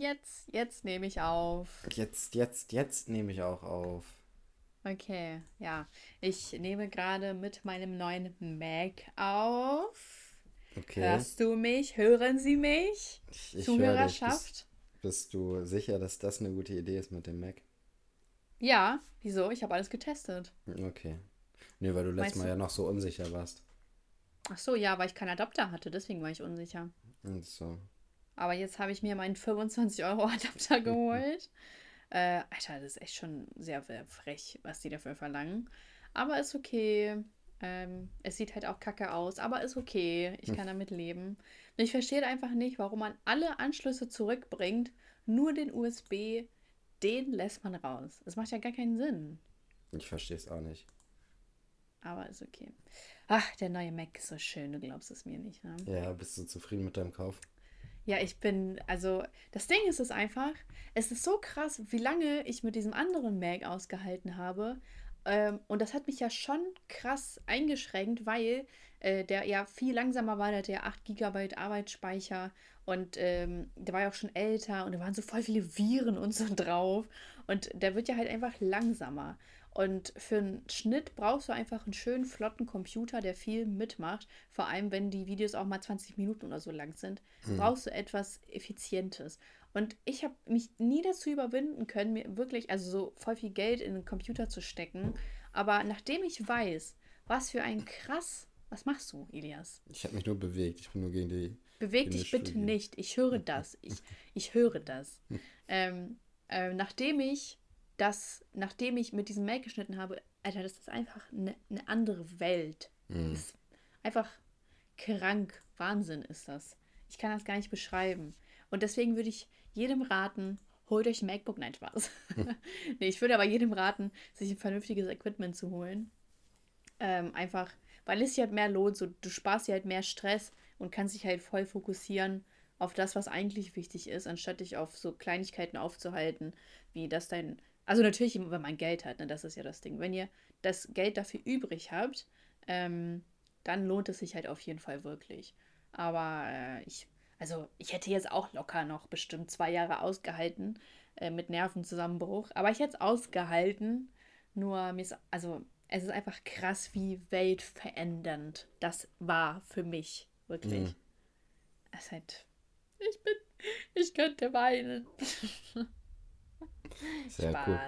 jetzt, jetzt nehme ich auf. Jetzt, jetzt, jetzt nehme ich auch auf. Okay, ja. Ich nehme gerade mit meinem neuen Mac auf. Okay. Hörst du mich? Hören Sie mich? Ich, ich Zuhörerschaft? Bist, bist du sicher, dass das eine gute Idee ist mit dem Mac? Ja, wieso? Ich habe alles getestet. Okay. Nee, weil du letztes Mal du? ja noch so unsicher warst. Ach so, ja, weil ich keinen Adapter hatte, deswegen war ich unsicher. Und so. Aber jetzt habe ich mir meinen 25-Euro-Adapter geholt. äh, Alter, das ist echt schon sehr, sehr frech, was die dafür verlangen. Aber ist okay. Ähm, es sieht halt auch kacke aus, aber ist okay. Ich hm. kann damit leben. Und ich verstehe einfach nicht, warum man alle Anschlüsse zurückbringt, nur den USB, den lässt man raus. Das macht ja gar keinen Sinn. Ich verstehe es auch nicht. Aber ist okay. Ach, der neue Mac ist so schön, du glaubst es mir nicht, ne? Ja, bist du zufrieden mit deinem Kauf? Ja, ich bin, also das Ding ist es einfach, es ist so krass, wie lange ich mit diesem anderen Mac ausgehalten habe. Ähm, und das hat mich ja schon krass eingeschränkt, weil äh, der ja viel langsamer war, der hatte ja 8 GB Arbeitsspeicher und ähm, der war ja auch schon älter und da waren so voll viele Viren und so drauf. Und der wird ja halt einfach langsamer. Und für einen Schnitt brauchst du einfach einen schönen, flotten Computer, der viel mitmacht. Vor allem, wenn die Videos auch mal 20 Minuten oder so lang sind, mhm. brauchst du etwas Effizientes. Und ich habe mich nie dazu überwinden können, mir wirklich, also so voll viel Geld in den Computer zu stecken. Aber nachdem ich weiß, was für ein krass. Was machst du, Elias? Ich habe mich nur bewegt. Ich bin nur gegen die. Beweg dich bitte nicht. Ich höre das. Ich, ich höre das. ähm, äh, nachdem ich das, nachdem ich mit diesem Make geschnitten habe, Alter, das ist einfach eine, eine andere Welt. Mhm. Einfach krank. Wahnsinn ist das. Ich kann das gar nicht beschreiben. Und deswegen würde ich jedem raten, holt euch ein MacBook. Nein, Spaß. nee, ich würde aber jedem raten, sich ein vernünftiges Equipment zu holen. Ähm, einfach, weil es sich halt mehr lohnt. So, du sparst dir halt mehr Stress und kannst dich halt voll fokussieren auf das, was eigentlich wichtig ist, anstatt dich auf so Kleinigkeiten aufzuhalten, wie dass dein also natürlich, wenn man Geld hat, ne, das ist ja das Ding. Wenn ihr das Geld dafür übrig habt, ähm, dann lohnt es sich halt auf jeden Fall wirklich. Aber äh, ich, also ich hätte jetzt auch locker noch bestimmt zwei Jahre ausgehalten äh, mit Nervenzusammenbruch. Aber ich hätte es ausgehalten. Nur mir ist, also es ist einfach krass, wie weltverändernd das war für mich. Wirklich. Mhm. Es ist halt, ich bin, ich könnte weinen. Sehr Spaß. cool.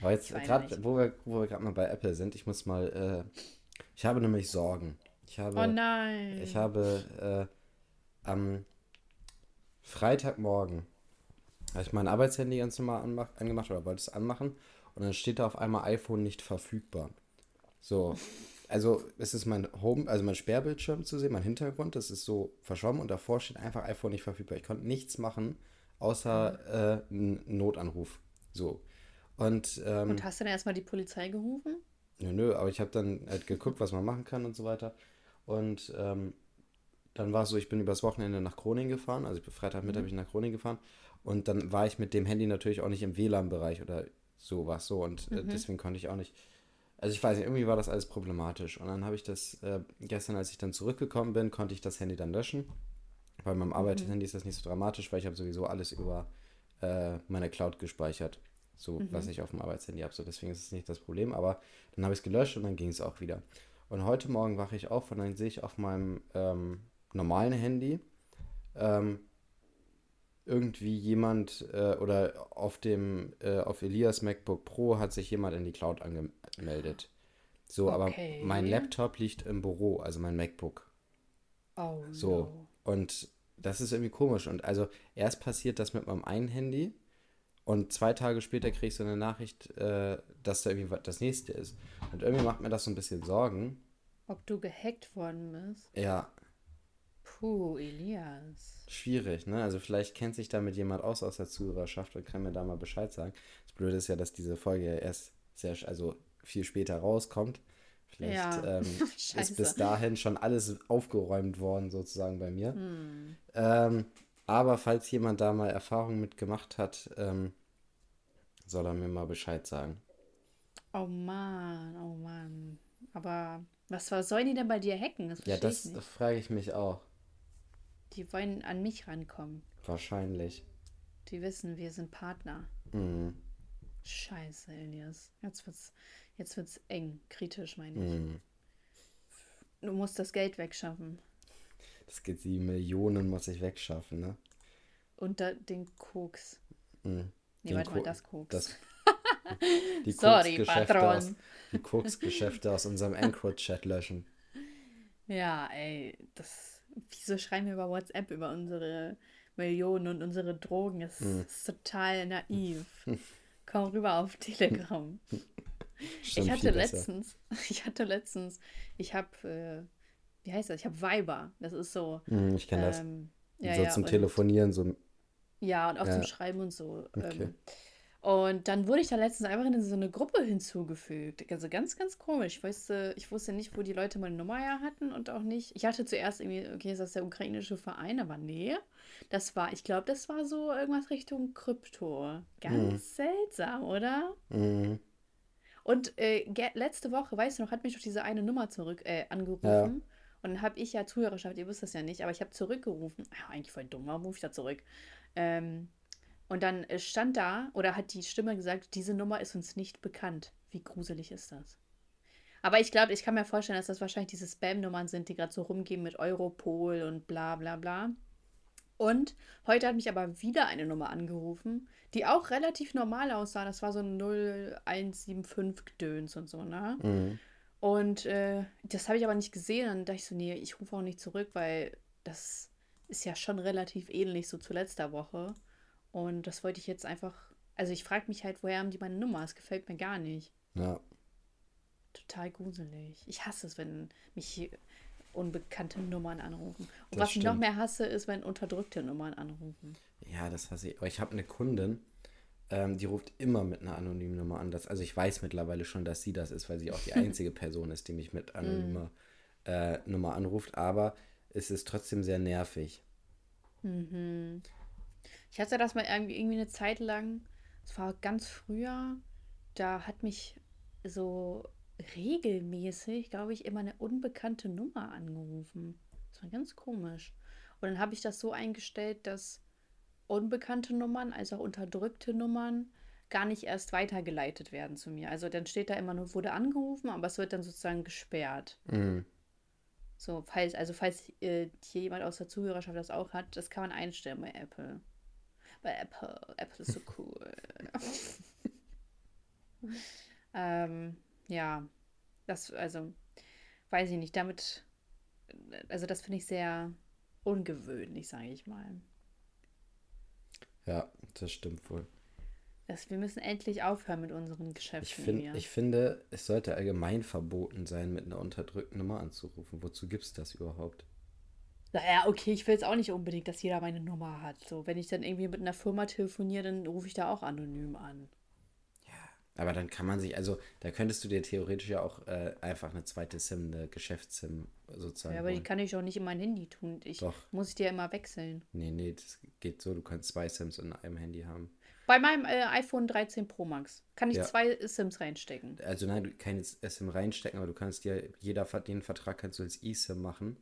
Aber jetzt gerade, wo wir, wo wir gerade mal bei Apple sind, ich muss mal, äh, ich habe nämlich Sorgen. Ich habe, oh nein. Ich habe äh, am Freitagmorgen habe ich mein Arbeitshandy ganz normal anmach, angemacht oder wollte es anmachen und dann steht da auf einmal iPhone nicht verfügbar. So, also es ist mein Home, also mein Sperrbildschirm zu sehen, mein Hintergrund, das ist so verschwommen und davor steht einfach iPhone nicht verfügbar. Ich konnte nichts machen, außer äh, einen Notanruf so. Und, ähm, und hast du dann erstmal die Polizei gerufen? Ja, nö, aber ich habe dann halt geguckt, was man machen kann und so weiter. Und ähm, dann war es so, ich bin übers Wochenende nach Groningen gefahren, also Freitagmittag mhm. bin ich nach Groningen gefahren. Und dann war ich mit dem Handy natürlich auch nicht im WLAN-Bereich oder sowas so. Und äh, mhm. deswegen konnte ich auch nicht. Also ich weiß nicht, irgendwie war das alles problematisch. Und dann habe ich das, äh, gestern, als ich dann zurückgekommen bin, konnte ich das Handy dann löschen. Bei meinem mhm. Arbeitshandy ist das nicht so dramatisch, weil ich habe sowieso alles über äh, meine Cloud gespeichert. So, mhm. was ich auf dem Arbeitshandy habe. So, deswegen ist es nicht das Problem. Aber dann habe ich es gelöscht und dann ging es auch wieder. Und heute Morgen wache ich auf und dann sehe ich auf meinem ähm, normalen Handy ähm, irgendwie jemand äh, oder auf dem äh, auf Elias MacBook Pro hat sich jemand in die Cloud angemeldet. So, okay. aber mein Laptop liegt im Büro, also mein MacBook. Oh. So. No. Und das ist irgendwie komisch. Und also erst passiert das mit meinem einen Handy und zwei Tage später kriegst du eine Nachricht, äh, dass da irgendwie das nächste ist. Und irgendwie macht mir das so ein bisschen Sorgen. Ob du gehackt worden bist? Ja. Puh, Elias. Schwierig, ne? Also vielleicht kennt sich damit jemand aus aus der Zuhörerschaft und kann mir da mal Bescheid sagen. Das Blöde ist ja, dass diese Folge ja erst sehr, also viel später rauskommt. Vielleicht ja. ähm, ist bis dahin schon alles aufgeräumt worden, sozusagen bei mir. Hm. Ähm, aber falls jemand da mal Erfahrung mit gemacht hat, ähm, soll er mir mal Bescheid sagen. Oh Mann, oh Mann. Aber was, was sollen die denn bei dir hacken? Das ja, das frage ich mich auch. Die wollen an mich rankommen. Wahrscheinlich. Die wissen, wir sind Partner. Mhm. Scheiße, Elias. Jetzt wird's, jetzt wird's eng, kritisch, meine ich. Mhm. Du musst das Geld wegschaffen. Das geht, die Millionen muss ich wegschaffen, ne? Und da, den Koks. Mhm. Nee, Den warte mal, Ko- das Koks. Das, die Sorry, Koksgeschäfte Patron. aus, die Koksgeschäfte aus unserem Anchor-Chat löschen. Ja, ey, das. Wieso schreiben wir über WhatsApp über unsere Millionen und unsere Drogen? Das Hm. ist total naiv. Komm rüber auf Telegram. Stimmt, ich hatte letztens, ich hatte letztens, ich habe, äh, wie heißt das? Ich habe Viber. Das ist so. Mhm, ich kenne das. Ähm, ja, so ja, zum und- Telefonieren, so. Ja, und auch Ja. zum Schreiben und so. Okay. Ähm, und dann wurde ich da letztens einfach in so eine Gruppe hinzugefügt. Also ganz, ganz komisch. Ich wusste, ich wusste nicht, wo die Leute meine Nummer her hatten und auch nicht. Ich hatte zuerst irgendwie, okay, ist das der ukrainische Verein? Aber nee. Das war, ich glaube, das war so irgendwas Richtung Krypto. Ganz seltsam, oder? Mhm. Und äh, letzte Woche, weißt du noch, hat mich doch diese eine Nummer zurück äh, angerufen. Ja. Und dann habe ich ja Zuhörerschaft, ihr wisst das ja nicht, aber ich habe zurückgerufen. Ja, eigentlich voll dumm, warum rufe ich da zurück? Ähm, und dann äh, stand da, oder hat die Stimme gesagt, diese Nummer ist uns nicht bekannt. Wie gruselig ist das? Aber ich glaube, ich kann mir vorstellen, dass das wahrscheinlich diese Spam-Nummern sind, die gerade so rumgehen mit Europol und bla bla bla. Und heute hat mich aber wieder eine Nummer angerufen, die auch relativ normal aussah. Das war so ein 0175 Gedöns und so, ne? Mhm. Und äh, das habe ich aber nicht gesehen. Dann dachte ich so, nee, ich rufe auch nicht zurück, weil das ist ja schon relativ ähnlich so zu letzter Woche. Und das wollte ich jetzt einfach. Also ich frage mich halt, woher haben die meine Nummer? Es gefällt mir gar nicht. Ja. Total gruselig. Ich hasse es, wenn mich unbekannte Nummern anrufen. Und Das was ich noch stimmt. mehr hasse, ist, wenn unterdrückte Nummern anrufen. Ja, das hasse ich. Aber ich habe eine Kundin, ähm, die ruft immer mit einer anonymen Nummer an. Das, also ich weiß mittlerweile schon, dass sie das ist, weil sie auch die einzige Person ist, die mich mit anonymer äh, Nummer anruft. Aber es ist trotzdem sehr nervig. Mhm. Ich hatte das mal irgendwie, irgendwie eine Zeit lang, es war ganz früher, da hat mich so regelmäßig, glaube ich, immer eine unbekannte Nummer angerufen. Das war ganz komisch. Und dann habe ich das so eingestellt, dass unbekannte Nummern, als auch unterdrückte Nummern, gar nicht erst weitergeleitet werden zu mir. Also dann steht da immer nur, wurde angerufen, aber es wird dann sozusagen gesperrt. Mhm. So, falls, also falls äh, hier jemand aus der Zuhörerschaft das auch hat, das kann man einstellen bei Apple. Bei Apple. Apple ist so cool. ähm, ja, das, also, weiß ich nicht, damit, also das finde ich sehr ungewöhnlich, sage ich mal. Ja, das stimmt wohl. Das, wir müssen endlich aufhören mit unseren Ich, Geschäften find, hier. ich finde, es sollte allgemein verboten sein, mit einer unterdrückten Nummer anzurufen. Wozu gibt es das überhaupt? Naja, okay, ich will jetzt auch nicht unbedingt, dass jeder meine Nummer hat. So, wenn ich dann irgendwie mit einer Firma telefoniere, dann rufe ich da auch anonym an. Aber dann kann man sich, also da könntest du dir theoretisch ja auch äh, einfach eine zweite SIM, eine Geschäfts-SIM sozusagen. Ja, aber die holen. kann ich auch nicht in mein Handy tun. Ich Doch. muss ich die ja immer wechseln. Nee, nee, das geht so, du kannst zwei SIMs in einem Handy haben. Bei meinem äh, iPhone 13 Pro Max kann ich Ja. zwei SIMs reinstecken. Also nein, du kannst SIM reinstecken, aber du kannst dir, jeder den Vertrag kannst du als eSIM machen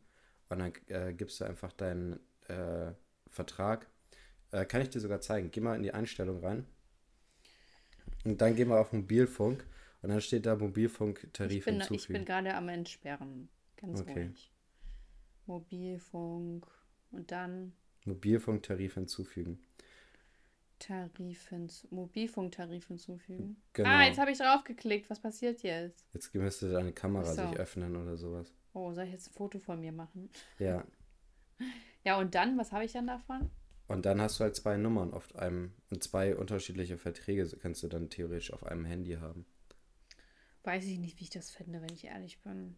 und dann äh, gibst du einfach deinen äh, Vertrag. Äh, kann ich dir sogar zeigen. Geh mal in die Einstellung rein. Und dann gehen wir auf Mobilfunk und dann steht da Mobilfunktarif Ich bin, ich hinzufügen. bin gerade am Entsperren. Ganz Okay. ruhig. Mobilfunk und dann Mobilfunktarif hinzufügen. Tarif hinzu Mobilfunktarif hinzufügen. Genau. Ah, jetzt habe ich draufgeklickt. Was passiert jetzt? Jetzt müsste deine Kamera so. sich öffnen oder sowas. Oh, soll ich jetzt ein Foto von mir machen? Ja. Ja, und dann, was habe ich dann davon? Und dann hast du halt zwei Nummern auf einem und zwei unterschiedliche Verträge kannst du dann theoretisch auf einem Handy haben. Weiß ich nicht, wie ich das finde, wenn ich ehrlich bin.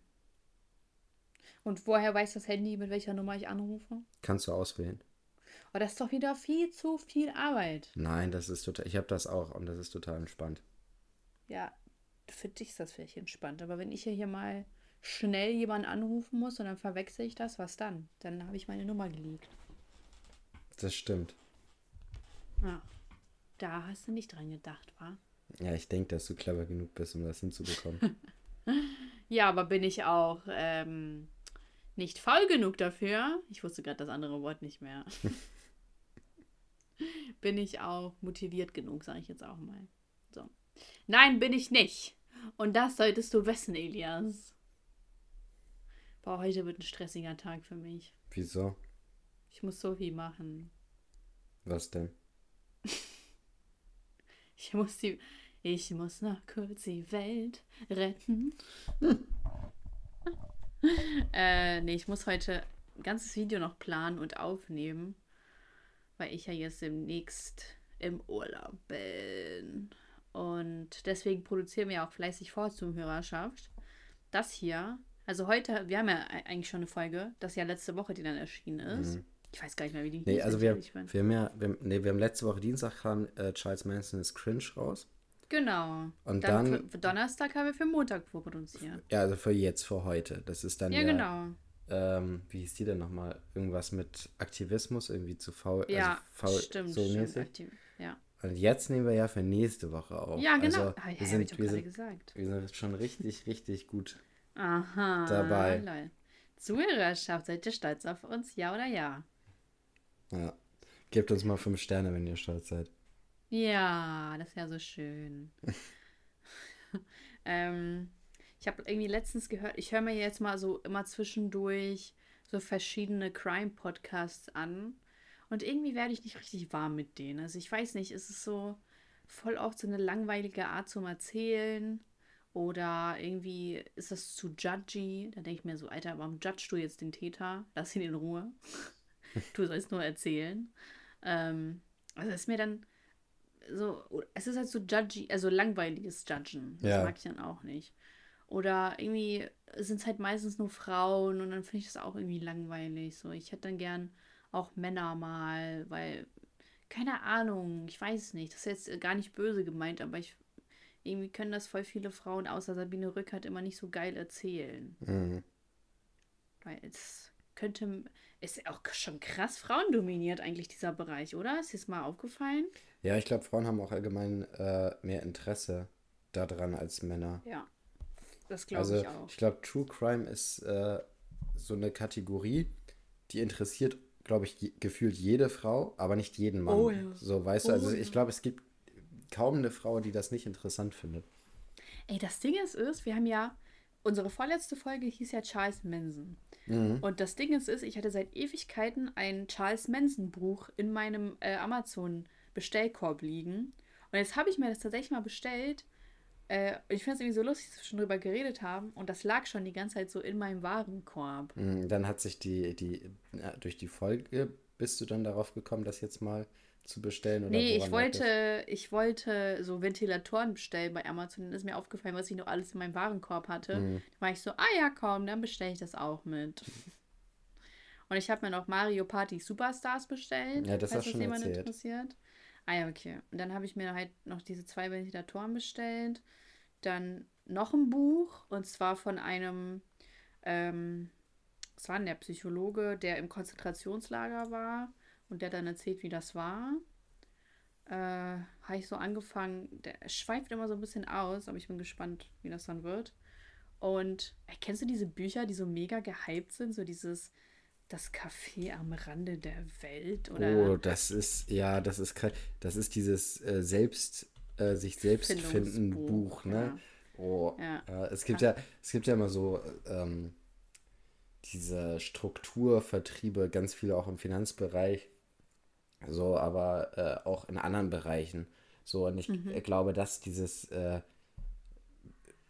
Und woher weiß das Handy, mit welcher Nummer ich anrufe? Kannst du auswählen. Aber das ist doch wieder viel zu viel Arbeit. Nein, das ist total. Ich habe das auch und das ist total entspannt. Ja, für dich ist das vielleicht entspannt. Aber wenn ich hier mal schnell jemanden anrufen muss und dann verwechsel ich das, was dann? Dann habe ich meine Nummer geleakt. Das stimmt. Ja. Da hast du nicht dran gedacht, wa? Ja, ich denke, dass du clever genug bist, um das hinzubekommen. Ja, aber bin ich auch ähm, nicht faul genug dafür? Ich wusste gerade das andere Wort nicht mehr. bin ich auch motiviert genug, sage ich jetzt auch mal. So. Nein, bin ich nicht. Und das solltest du wissen, Elias. Boah, heute wird ein stressiger Tag für mich. Wieso? Ich muss so viel machen. Was denn? Ich muss die. Ich muss noch kurz die Welt retten. äh, nee, ich muss heute ein ganzes Video noch planen und aufnehmen, weil ich ja jetzt demnächst im Urlaub bin. Und deswegen produzieren wir auch fleißig vor zum Hörerschaft. Das hier, also heute, wir haben ja eigentlich schon eine Folge, das ja letzte Woche, die dann erschienen ist. Mhm. Ich weiß gar nicht mehr, wie die Nee, also wir, wir haben ja, wir, nee, wir haben letzte Woche Dienstag kam äh, Charles Manson ist Cringe raus. Genau. Und dann, dann für, für Donnerstag haben wir für Montag vorproduziert. Ja, also für jetzt, für heute. Das ist dann ja, ja genau. Ähm, wie hieß die denn nochmal? Irgendwas mit Aktivismus, irgendwie zu faul. Ja, also faul, stimmt, so stimmt. Ja. Und jetzt nehmen wir ja für nächste Woche auf. Ja, genau. Also, ah, ja, wir, sind, wir, sind, wir sind schon richtig, richtig gut Aha, dabei. Lol. Zuhörerschaft, seid ihr stolz auf uns? Ja oder ja? Ja. Gebt uns mal fünf Sterne, wenn ihr stolz seid. Ja, das ist ja so schön. ähm, ich habe irgendwie letztens gehört, ich höre mir jetzt mal so immer zwischendurch so verschiedene Crime-Podcasts an. Und irgendwie werde ich nicht richtig warm mit denen. Also ich weiß nicht, ist es so voll oft so eine langweilige Art zum Erzählen. Oder irgendwie ist das zu judgy. Da denke ich mir so, Alter, warum judgst du jetzt den Täter? Lass ihn in Ruhe. du sollst nur erzählen. Ähm, also ist mir dann so, es ist halt so judgy, also langweiliges Judgen. Das ja. mag ich dann auch nicht. Oder irgendwie sind es halt meistens nur Frauen und dann finde ich das auch irgendwie langweilig. So, ich hätte dann gern auch Männer mal, weil, keine Ahnung, ich weiß es nicht. Das ist jetzt gar nicht böse gemeint, aber ich irgendwie können das voll viele Frauen außer Sabine Rückert immer nicht so geil erzählen. Mhm. Weil es könnte, ist auch schon krass frauendominiert eigentlich dieser Bereich, oder? Ist dir das mal aufgefallen? Ja, ich glaube, Frauen haben auch allgemein äh, mehr Interesse daran als Männer. Ja, das glaube also, ich auch. Ich glaube, True Crime ist äh, so eine Kategorie, die interessiert, glaube ich, gefühlt jede Frau, aber nicht jeden Mann. Oh, ja. So, weißt oh, du, also ich glaube, es gibt kaum eine Frau, die das nicht interessant findet. Ey, das Ding ist, ist, wir haben ja, unsere vorletzte Folge hieß ja Charles Manson. Mhm. Und das Ding ist, ist, ich hatte seit Ewigkeiten ein Charles Manson Buch in meinem äh, Amazon Bestellkorb liegen. Und jetzt habe ich mir das tatsächlich mal bestellt. Äh, und ich finde es irgendwie so lustig, dass wir schon drüber geredet haben. Und das lag schon die ganze Zeit so in meinem Warenkorb. Mhm, dann hat sich die, die, ja, durch die Folge bist du dann darauf gekommen, das jetzt mal zu bestellen? Oder nee, ich wollte, ich wollte so Ventilatoren bestellen bei Amazon. Dann ist mir aufgefallen, was ich noch alles in meinem Warenkorb hatte. Mhm. Da war ich so, ah ja, komm, dann bestelle ich das auch mit. Und ich habe mir noch Mario Party Superstars bestellt. Ja, das falls das jemand erzählt. interessiert. Ah ja, okay. Und dann habe ich mir halt noch diese zwei Ventilatoren bestellt. Dann noch ein Buch. Und zwar von einem, ähm, was war denn der Psychologe, der im Konzentrationslager war und der dann erzählt, wie das war. Äh, habe ich so angefangen. Der schweift immer so ein bisschen aus, aber ich bin gespannt, wie das dann wird. Und äh, kennst du diese Bücher, die so mega gehypt sind? So dieses das Café am Rande der Welt oder Oh, das ist ja, das ist das ist dieses äh, selbst äh, sich selbst finden Buch, ne? Ja. Oh, ja. ja. es gibt ja es gibt ja immer so ähm, diese Strukturvertriebe, ganz viele auch im Finanzbereich, so, aber äh, auch in anderen Bereichen. So, und ich mhm. glaube, dass dieses, äh,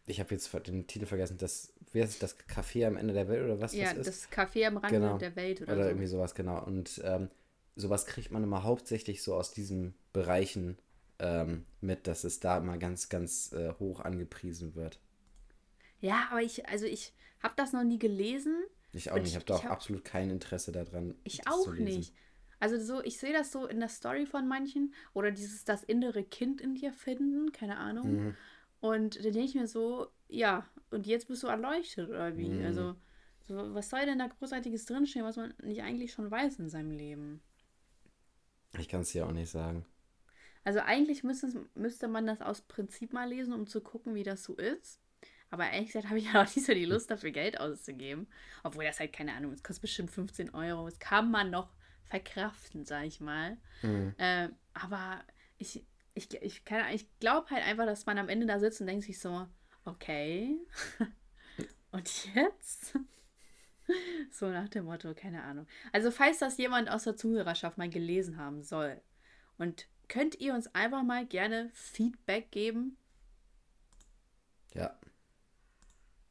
ich habe jetzt den Titel vergessen, das, wie heißt das, Café am Ende der Welt oder was ja, das ist? Ja, das Café am Rande genau. der Welt oder, oder so. irgendwie sowas, genau. Und ähm, sowas kriegt man immer hauptsächlich so aus diesen Bereichen ähm, mit, dass es da immer ganz, ganz äh, hoch angepriesen wird. Ja, aber ich, also ich habe das noch nie gelesen. Ich auch nicht, ich habe da auch hab, absolut kein Interesse daran. Ich auch nicht. Also so, ich sehe das so in der Story von manchen oder dieses das innere Kind in dir finden, keine Ahnung. Mhm. Und dann denke ich mir so, ja, und jetzt bist du erleuchtet oder wie? Mhm. Also, so, was soll denn da Großartiges drinstehen, was man nicht eigentlich schon weiß in seinem Leben? Ich kann es dir auch nicht sagen. Also eigentlich müsste, müsste man das aus Prinzip mal lesen, um zu gucken, wie das so ist. Aber ehrlich gesagt habe ich ja auch nicht so die Lust dafür, Geld auszugeben. Obwohl das halt, keine Ahnung, es kostet bestimmt 15 Euro. Das kann man noch verkraften, sag ich mal. Mhm. Äh, aber ich, ich, ich, ich glaube halt einfach, dass man am Ende da sitzt und denkt sich so, okay, und jetzt? So nach dem Motto, keine Ahnung. Also falls das jemand aus der Zuhörerschaft mal gelesen haben soll und könnt ihr uns einfach mal gerne Feedback geben? Ja.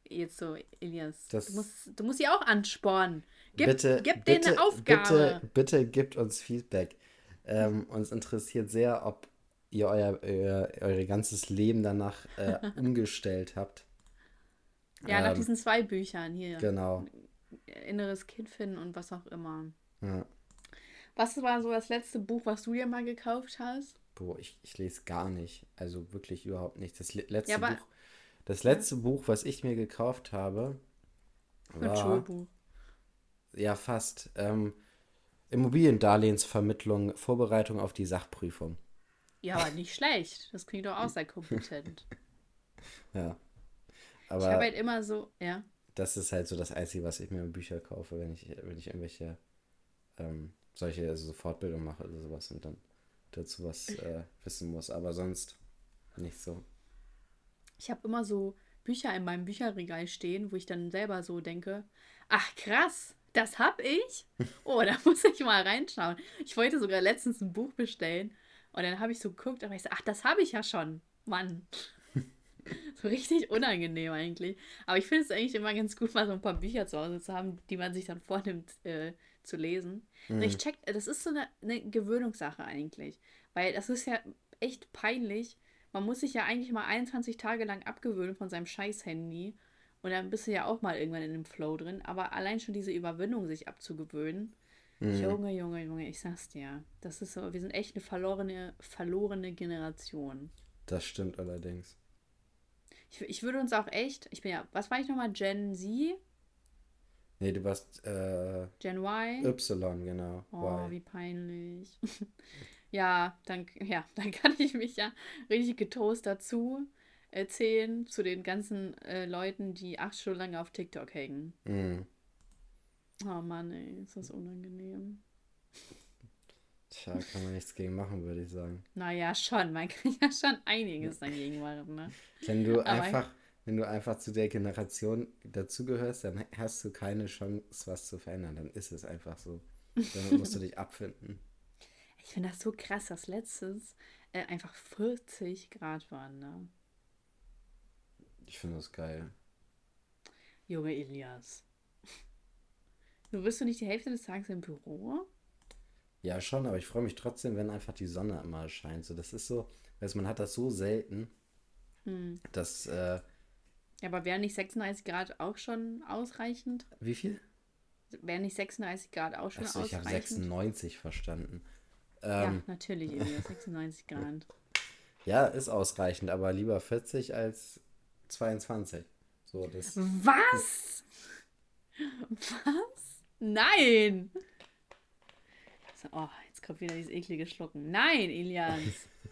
Jetzt so, Elias, das du, musst, du musst sie auch anspornen. Gib, bitte, gib bitte, denen eine Aufgabe. Bitte, bitte gibt uns Feedback. Ähm, uns interessiert sehr, ob ihr euer, euer, euer ganzes Leben danach äh, umgestellt habt. Ja, ähm, nach diesen zwei Büchern hier. Genau. Inneres Kind finden und was auch immer. Ja. Was war so das letzte Buch, was du dir mal gekauft hast? Boah, ich, ich lese gar nicht. Also wirklich überhaupt nicht. Das letzte ja, Buch. Das letzte. Buch, was ich mir gekauft habe, war. Ein Schulbuch. Ja, fast. Ähm, Immobiliendarlehensvermittlung, Vorbereitung auf die Sachprüfung. Ja, aber nicht schlecht. Das klingt doch auch sehr kompetent. ja. Aber ich habe halt immer so, ja. Das ist halt so das Einzige, was ich mir in Bücher kaufe, wenn ich, wenn ich irgendwelche ähm, solche also so Fortbildung mache oder sowas und dann dazu was äh, wissen muss. Aber sonst nicht so. Ich habe immer so Bücher in meinem Bücherregal stehen, wo ich dann selber so denke, ach krass, das hab ich? Oh, da muss ich mal reinschauen. Ich wollte sogar letztens ein Buch bestellen und dann habe ich so geguckt, aber ich so, ach, das habe ich ja schon. Mann. so richtig unangenehm eigentlich. Aber ich finde es eigentlich immer ganz gut, mal so ein paar Bücher zu Hause zu haben, die man sich dann vornimmt äh, zu lesen. Mhm. Ich check, das ist so eine, eine Gewöhnungssache eigentlich. Weil das ist ja echt peinlich. Man muss sich ja eigentlich mal 21 Tage lang abgewöhnen von seinem Scheiß-Handy. Und dann bist du ja auch mal irgendwann in dem Flow drin. Aber allein schon diese Überwindung, sich abzugewöhnen. Mhm. Junge, Junge, Junge, ich sag's dir. Das ist so, wir sind echt eine verlorene, verlorene Generation. Das stimmt allerdings. Ich, ich würde uns auch echt, ich bin ja, was war ich nochmal? Gen Z? Nee, du warst äh, Gen Y? Y, genau. Oh, y. wie peinlich. ja, dann, ja, dann kann ich mich ja richtig getoast dazu erzählen zu den ganzen äh, Leuten, die acht Stunden lang auf TikTok hängen. Mhm. Oh Mann, ey, ist das unangenehm. Tja, kann man nichts gegen machen, würde ich sagen. Naja, schon. Man kann ja schon einiges dagegen machen, ne? Wenn du Aber einfach, wenn du einfach zu der Generation dazugehörst, dann hast du keine Chance, was zu verändern. Dann ist es einfach so. Dann musst du dich abfinden. Ich finde das so krass, dass letztens äh, einfach 40 Grad waren, ne? Ich finde das geil. Junge Elias. Du bist du nicht die Hälfte des Tages im Büro? Ja, schon, aber ich freue mich trotzdem, wenn einfach die Sonne immer scheint. So, das ist so, weißt man hat das so selten, hm. dass. Äh, ja, aber wären nicht 36 Grad auch schon ausreichend? Wie viel? Wären nicht 36 Grad auch schon Achso, ausreichend? Ich habe 96 verstanden. Ähm, ja, natürlich, Ilja, 96 Grad. Ja, ist ausreichend, aber lieber 40 als 22. So, das. Was? Was? Nein! Oh, jetzt kommt wieder dieses eklige Schlucken. Nein, Elias.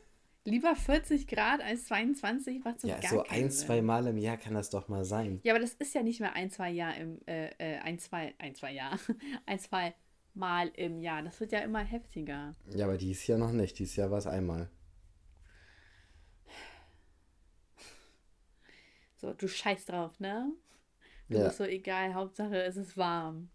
Lieber 40 Grad als 22 war zum Ja, gar so ein, zwei Mal im Jahr kann das doch mal sein. Ja, aber das ist ja nicht mehr ein, zwei Jahr im, äh, äh ein, zwei, ein, zwei Jahr. ein, zwei Mal im Jahr. Das wird ja immer heftiger. Ja, aber dies Jahr noch nicht. Dies Jahr war es einmal. So, du scheißt drauf, ne? Du ja. bist so egal, Hauptsache es ist warm.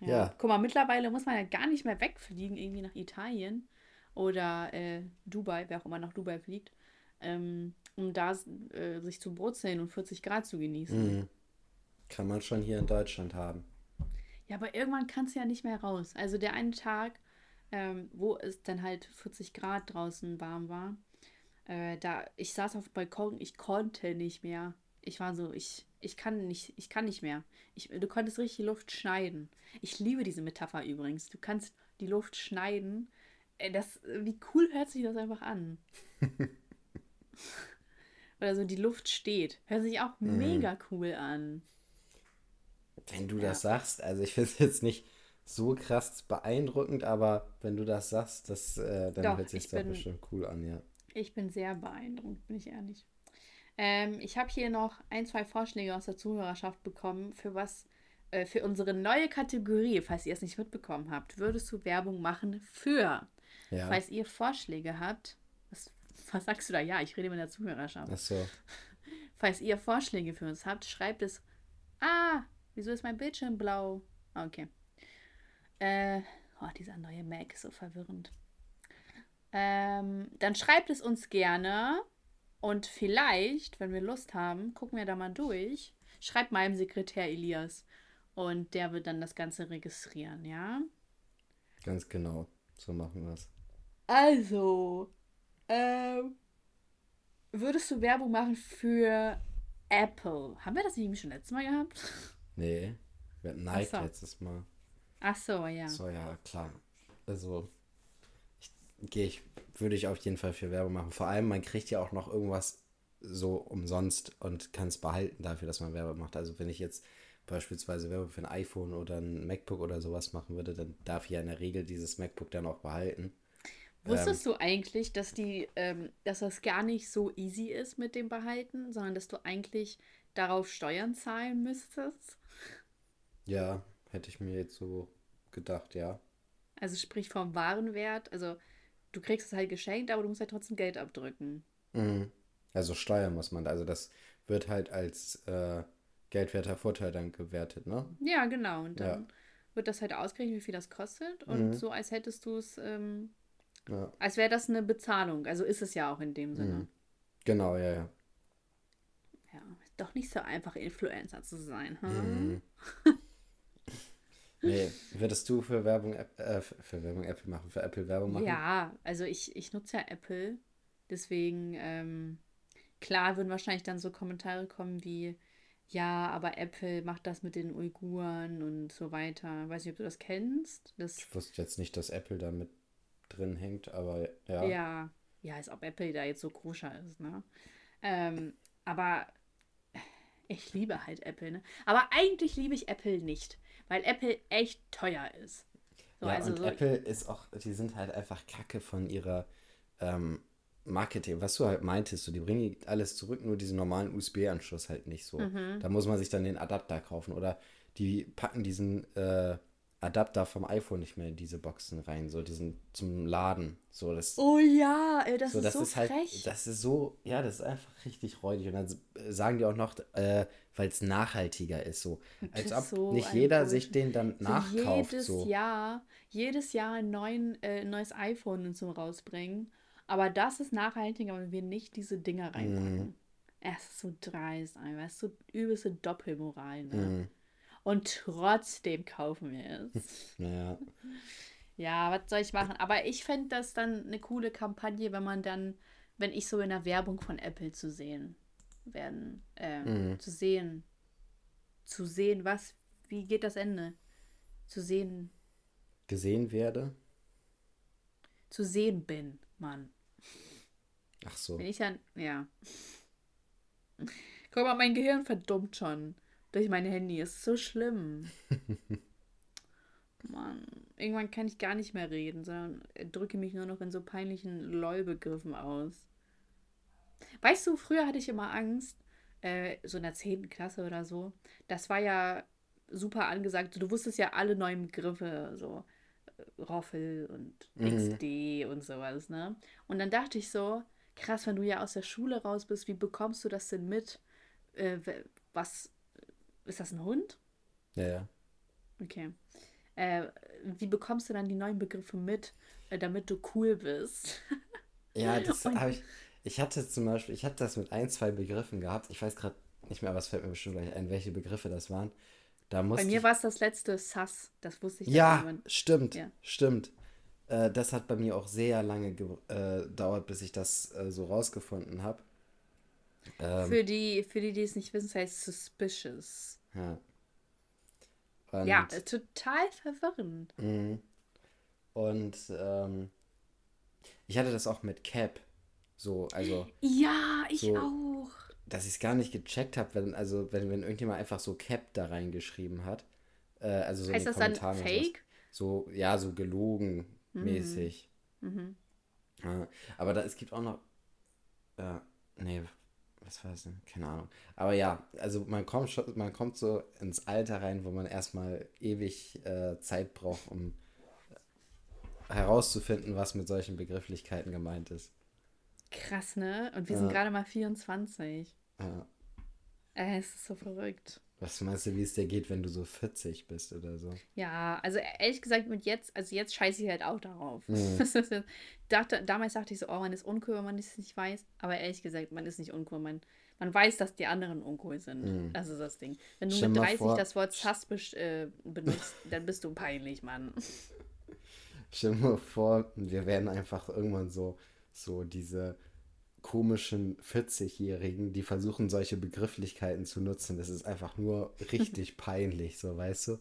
Ja. ja. Guck mal, mittlerweile muss man ja gar nicht mehr wegfliegen, irgendwie nach Italien oder äh, Dubai, wer auch immer nach Dubai fliegt, ähm, um da äh, sich zu brutzeln und 40 Grad zu genießen. Mhm. Kann man schon hier in Deutschland haben. Ja, aber irgendwann kannst du ja nicht mehr raus. Also der eine Tag, ähm, wo es dann halt 40 Grad draußen warm war, äh, da ich saß auf dem Balkon, ich konnte nicht mehr. Ich war so, ich ich kann nicht, ich kann nicht mehr. Ich, du konntest richtig die Luft schneiden. Ich liebe diese Metapher übrigens. Du kannst die Luft schneiden. Äh, das, wie cool hört sich das einfach an? Oder so, die Luft steht. Hört sich auch mhm. mega cool an. Wenn du ja. das sagst, also ich finde es jetzt nicht so krass beeindruckend, aber wenn du das sagst, das, äh, dann doch, hört sich das bestimmt cool an, ja. Ich bin sehr beeindruckt, bin ich ehrlich. Ähm, ich habe hier noch ein, zwei Vorschläge aus der Zuhörerschaft bekommen, für was, äh, für unsere neue Kategorie, falls ihr es nicht mitbekommen habt, würdest du Werbung machen für. Ja. Falls ihr Vorschläge habt, was, was sagst du da? Ja, ich rede mit der Zuhörerschaft. Ach so. Falls ihr Vorschläge für uns habt, schreibt es. Ah, wieso ist mein Bildschirm blau? Ah, okay. Äh, oh, dieser neue Mac ist so verwirrend. Ähm, dann schreibt es uns gerne und vielleicht, wenn wir Lust haben, gucken wir da mal durch. Schreibt meinem Sekretär Elias und der wird dann das Ganze registrieren, ja? Ganz genau. So machen wir es. Also, ähm, würdest du Werbung machen für Apple? Haben wir das nicht schon letztes Mal gehabt? Nee. Wir hatten Nike so. letztes Mal. Ach so, ja. So, ja, klar. Also, gehe ich, würde ich auf jeden Fall für Werbung machen. Vor allem, man kriegt ja auch noch irgendwas so umsonst und kann es behalten dafür, dass man Werbung macht. Also, wenn ich jetzt beispielsweise Werbung für ein iPhone oder ein MacBook oder sowas machen würde, dann darf ich ja in der Regel dieses MacBook dann auch behalten. Wusstest du eigentlich, dass die, ähm, dass das gar nicht so easy ist mit dem Behalten, sondern dass du eigentlich darauf Steuern zahlen müsstest? Ja, hätte ich mir jetzt so gedacht, ja. Also sprich vom Warenwert. Also du kriegst es halt geschenkt, aber du musst halt trotzdem Geld abdrücken. Mhm. Also Steuern muss man, also das wird halt als äh, geldwerter Vorteil dann gewertet, ne? Ja, genau. Und dann Ja. wird das halt ausgerechnet, wie viel das kostet. Und so, als hättest du es, ähm, Ja. als wäre das eine Bezahlung. Also ist es ja auch in dem Sinne. Genau, ja, ja. Ja, ist doch nicht so einfach, Influencer zu sein. Hm? Mhm. Nee, würdest du für Werbung, äh, für für Werbung Apple machen, für Apple Werbung machen? Ja, also ich, ich nutze ja Apple. Deswegen, ähm, klar würden wahrscheinlich dann so Kommentare kommen wie, ja, aber Apple macht das mit den Uiguren und so weiter. Weiß nicht, ob du das kennst. Das, Ich wusste jetzt nicht, dass Apple da mit drin hängt, aber ja. ja, ja, als ob Apple da jetzt so koscher ist, ne? Ähm, aber ich liebe halt Apple, ne? Aber eigentlich liebe ich Apple nicht, weil Apple echt teuer ist. So, Ja, also und so, Apple ist auch, die sind halt einfach kacke von ihrer ähm, Marketing. Was du halt meintest, so, die bringen alles zurück, nur diesen normalen USB-Anschluss halt nicht so. Mhm. Da muss man sich dann den Adapter kaufen. Oder die packen diesen äh, Adapter vom iPhone nicht mehr in diese Boxen rein, so diesen zum Laden. So, das, Oh ja, ey, das so, ist das so ist halt, frech. das ist so, ja, das ist einfach richtig räudig. Und dann sagen die auch noch, äh, weil es nachhaltiger ist, so. Als ob so nicht jeder Bullshit. sich den dann So nachkauft. jedes So. Jahr, jedes Jahr ein neuen, äh, neues iPhone und so rausbringen. Aber das ist nachhaltiger, wenn wir nicht diese Dinger reinpacken. Es ist so dreist, einfach. Es ist so übelste Doppelmoral, ne? Mhm. Und trotzdem kaufen wir es. Ja. ja, was soll ich machen? Aber ich fände das dann eine coole Kampagne, wenn man dann, wenn ich so in der Werbung von Apple zu sehen werden, äh, Mhm. zu sehen, zu sehen, was, wie geht das Ende? Zu sehen, Gesehen werde. zu sehen bin, Mann. Ach so. Wenn ich dann, ja. Guck mal, mein Gehirn verdummt schon durch mein Handy. Ist so schlimm. Mann, irgendwann kann ich gar nicht mehr reden, sondern drücke mich nur noch in so peinlichen LOL-Begriffen aus. Weißt du, früher hatte ich immer Angst, äh, so in der 10. Klasse oder so. Das war ja super angesagt. Du wusstest ja alle neuen Begriffe, so äh, Roffel und Mhm. XD und sowas, ne? Und dann dachte ich so, krass, wenn du ja aus der Schule raus bist, wie bekommst du das denn mit? Äh, was, ist das ein Hund? Ja, ja. Okay. Äh, wie bekommst du dann die neuen Begriffe mit, äh, damit du cool bist? Ja, das habe ich. Ich hatte zum Beispiel, ich hatte das mit ein, zwei Begriffen gehabt. Ich weiß gerade nicht mehr, aber es fällt mir bestimmt gleich ein, welche Begriffe das waren. Da Bei mir war es das letzte Sass. Das wusste ich Ja, stimmt, Ja. stimmt. Äh, das hat bei mir auch sehr lange gedauert, bis ich das äh, so rausgefunden habe. Ähm, Für die, für die, die es nicht wissen, das heißt suspicious. ja. Und, Ja, äh, total verwirrend. Mhm. Und ähm, ich hatte das auch mit Cap. So, also, Ja, ich So. auch. dass ich es gar nicht gecheckt habe, wenn, also, wenn, wenn irgendjemand einfach so Cap da reingeschrieben hat. Äh, also so heißt das dann Kommentaren sowas. fake? So, ja, so gelogen mäßig. Mhm. Ja, aber da, es gibt auch noch. Ja, nee, was war das denn? Keine Ahnung. Aber ja, also man kommt schon, man kommt so ins Alter rein, wo man erstmal ewig äh, Zeit braucht, um herauszufinden, was mit solchen Begrifflichkeiten gemeint ist. Krass, ne? Und wir ja. sind gerade mal 24. Ja. Äh, es ist so verrückt. Was meinst du, wie es dir geht, wenn du so 40 bist oder so? Ja, also ehrlich gesagt, mit jetzt, also jetzt scheiße ich halt auch darauf. Mhm. dachte, damals dachte ich so, oh, man ist uncool, wenn man es nicht weiß. Aber ehrlich gesagt, man ist nicht uncool. Man, man weiß, dass die anderen uncool sind. Mhm. Das ist das Ding. Wenn du Stell mit 30 vor, das Wort Sass äh, benutzt, dann bist du peinlich, Mann. Stell dir mal vor, wir werden einfach irgendwann so, so diese komischen 40-Jährigen, die versuchen, solche Begrifflichkeiten zu nutzen. Das ist einfach nur richtig peinlich, so weißt du?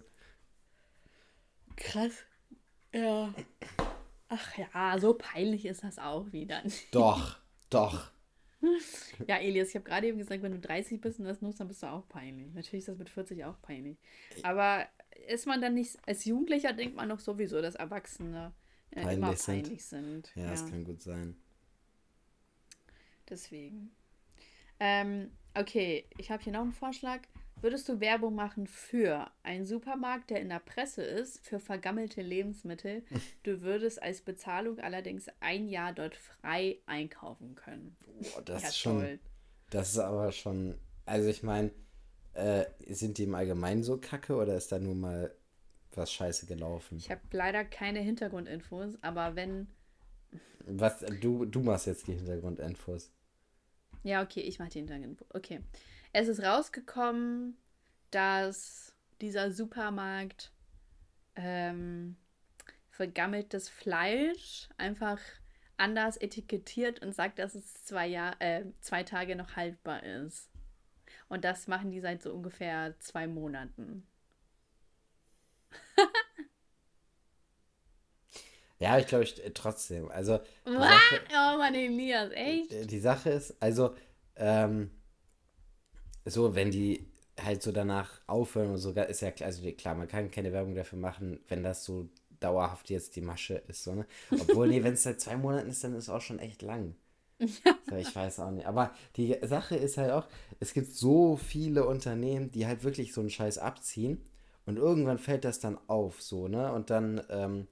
Krass. Ja. Ach ja, so peinlich ist das auch wieder. Doch, doch. Ja, Elias, ich habe gerade eben gesagt, wenn du 30 bist und das nutzt, dann bist du auch peinlich. Natürlich ist das mit 40 auch peinlich. Aber ist man dann nicht, als Jugendlicher denkt man doch sowieso, dass Erwachsene äh, peinlich immer peinlich sind. sind. Ja, ja, das kann gut sein. Deswegen. Ähm, okay, ich habe hier noch einen Vorschlag. Würdest du Werbung machen für einen Supermarkt, der in der Presse ist, für vergammelte Lebensmittel? Du würdest als Bezahlung allerdings ein Jahr dort frei einkaufen können. Boah, das ja, ist schon. Toll. Das ist aber schon. Also, ich meine, äh, sind die im Allgemeinen so kacke oder ist da nur mal was scheiße gelaufen? Ich habe leider keine Hintergrundinfos, aber wenn. Was, du, du machst jetzt die Hintergrundinfos. Ja, okay, ich mache die Hintergrund. Okay. Es ist rausgekommen, dass dieser Supermarkt ähm, vergammeltes Fleisch einfach anders etikettiert und sagt, dass es zwei, Jahr, äh, zwei Tage noch haltbar ist. Und das machen die seit so ungefähr zwei Monaten. Ja, ich glaube ich äh, trotzdem. Also. Sache, oh Mann, Elias, echt? Die Sache ist, also, ähm, so, wenn die halt so danach aufhören und so, ist ja klar, also klar, man kann keine Werbung dafür machen, wenn das so dauerhaft jetzt die Masche ist, so, ne? Obwohl, nee, wenn es seit zwei Monaten ist, dann ist es auch schon echt lang. So, ich weiß auch nicht. Aber die Sache ist halt auch, es gibt so viele Unternehmen, die halt wirklich so einen Scheiß abziehen und irgendwann fällt das dann auf, so, ne? Und dann, ähm,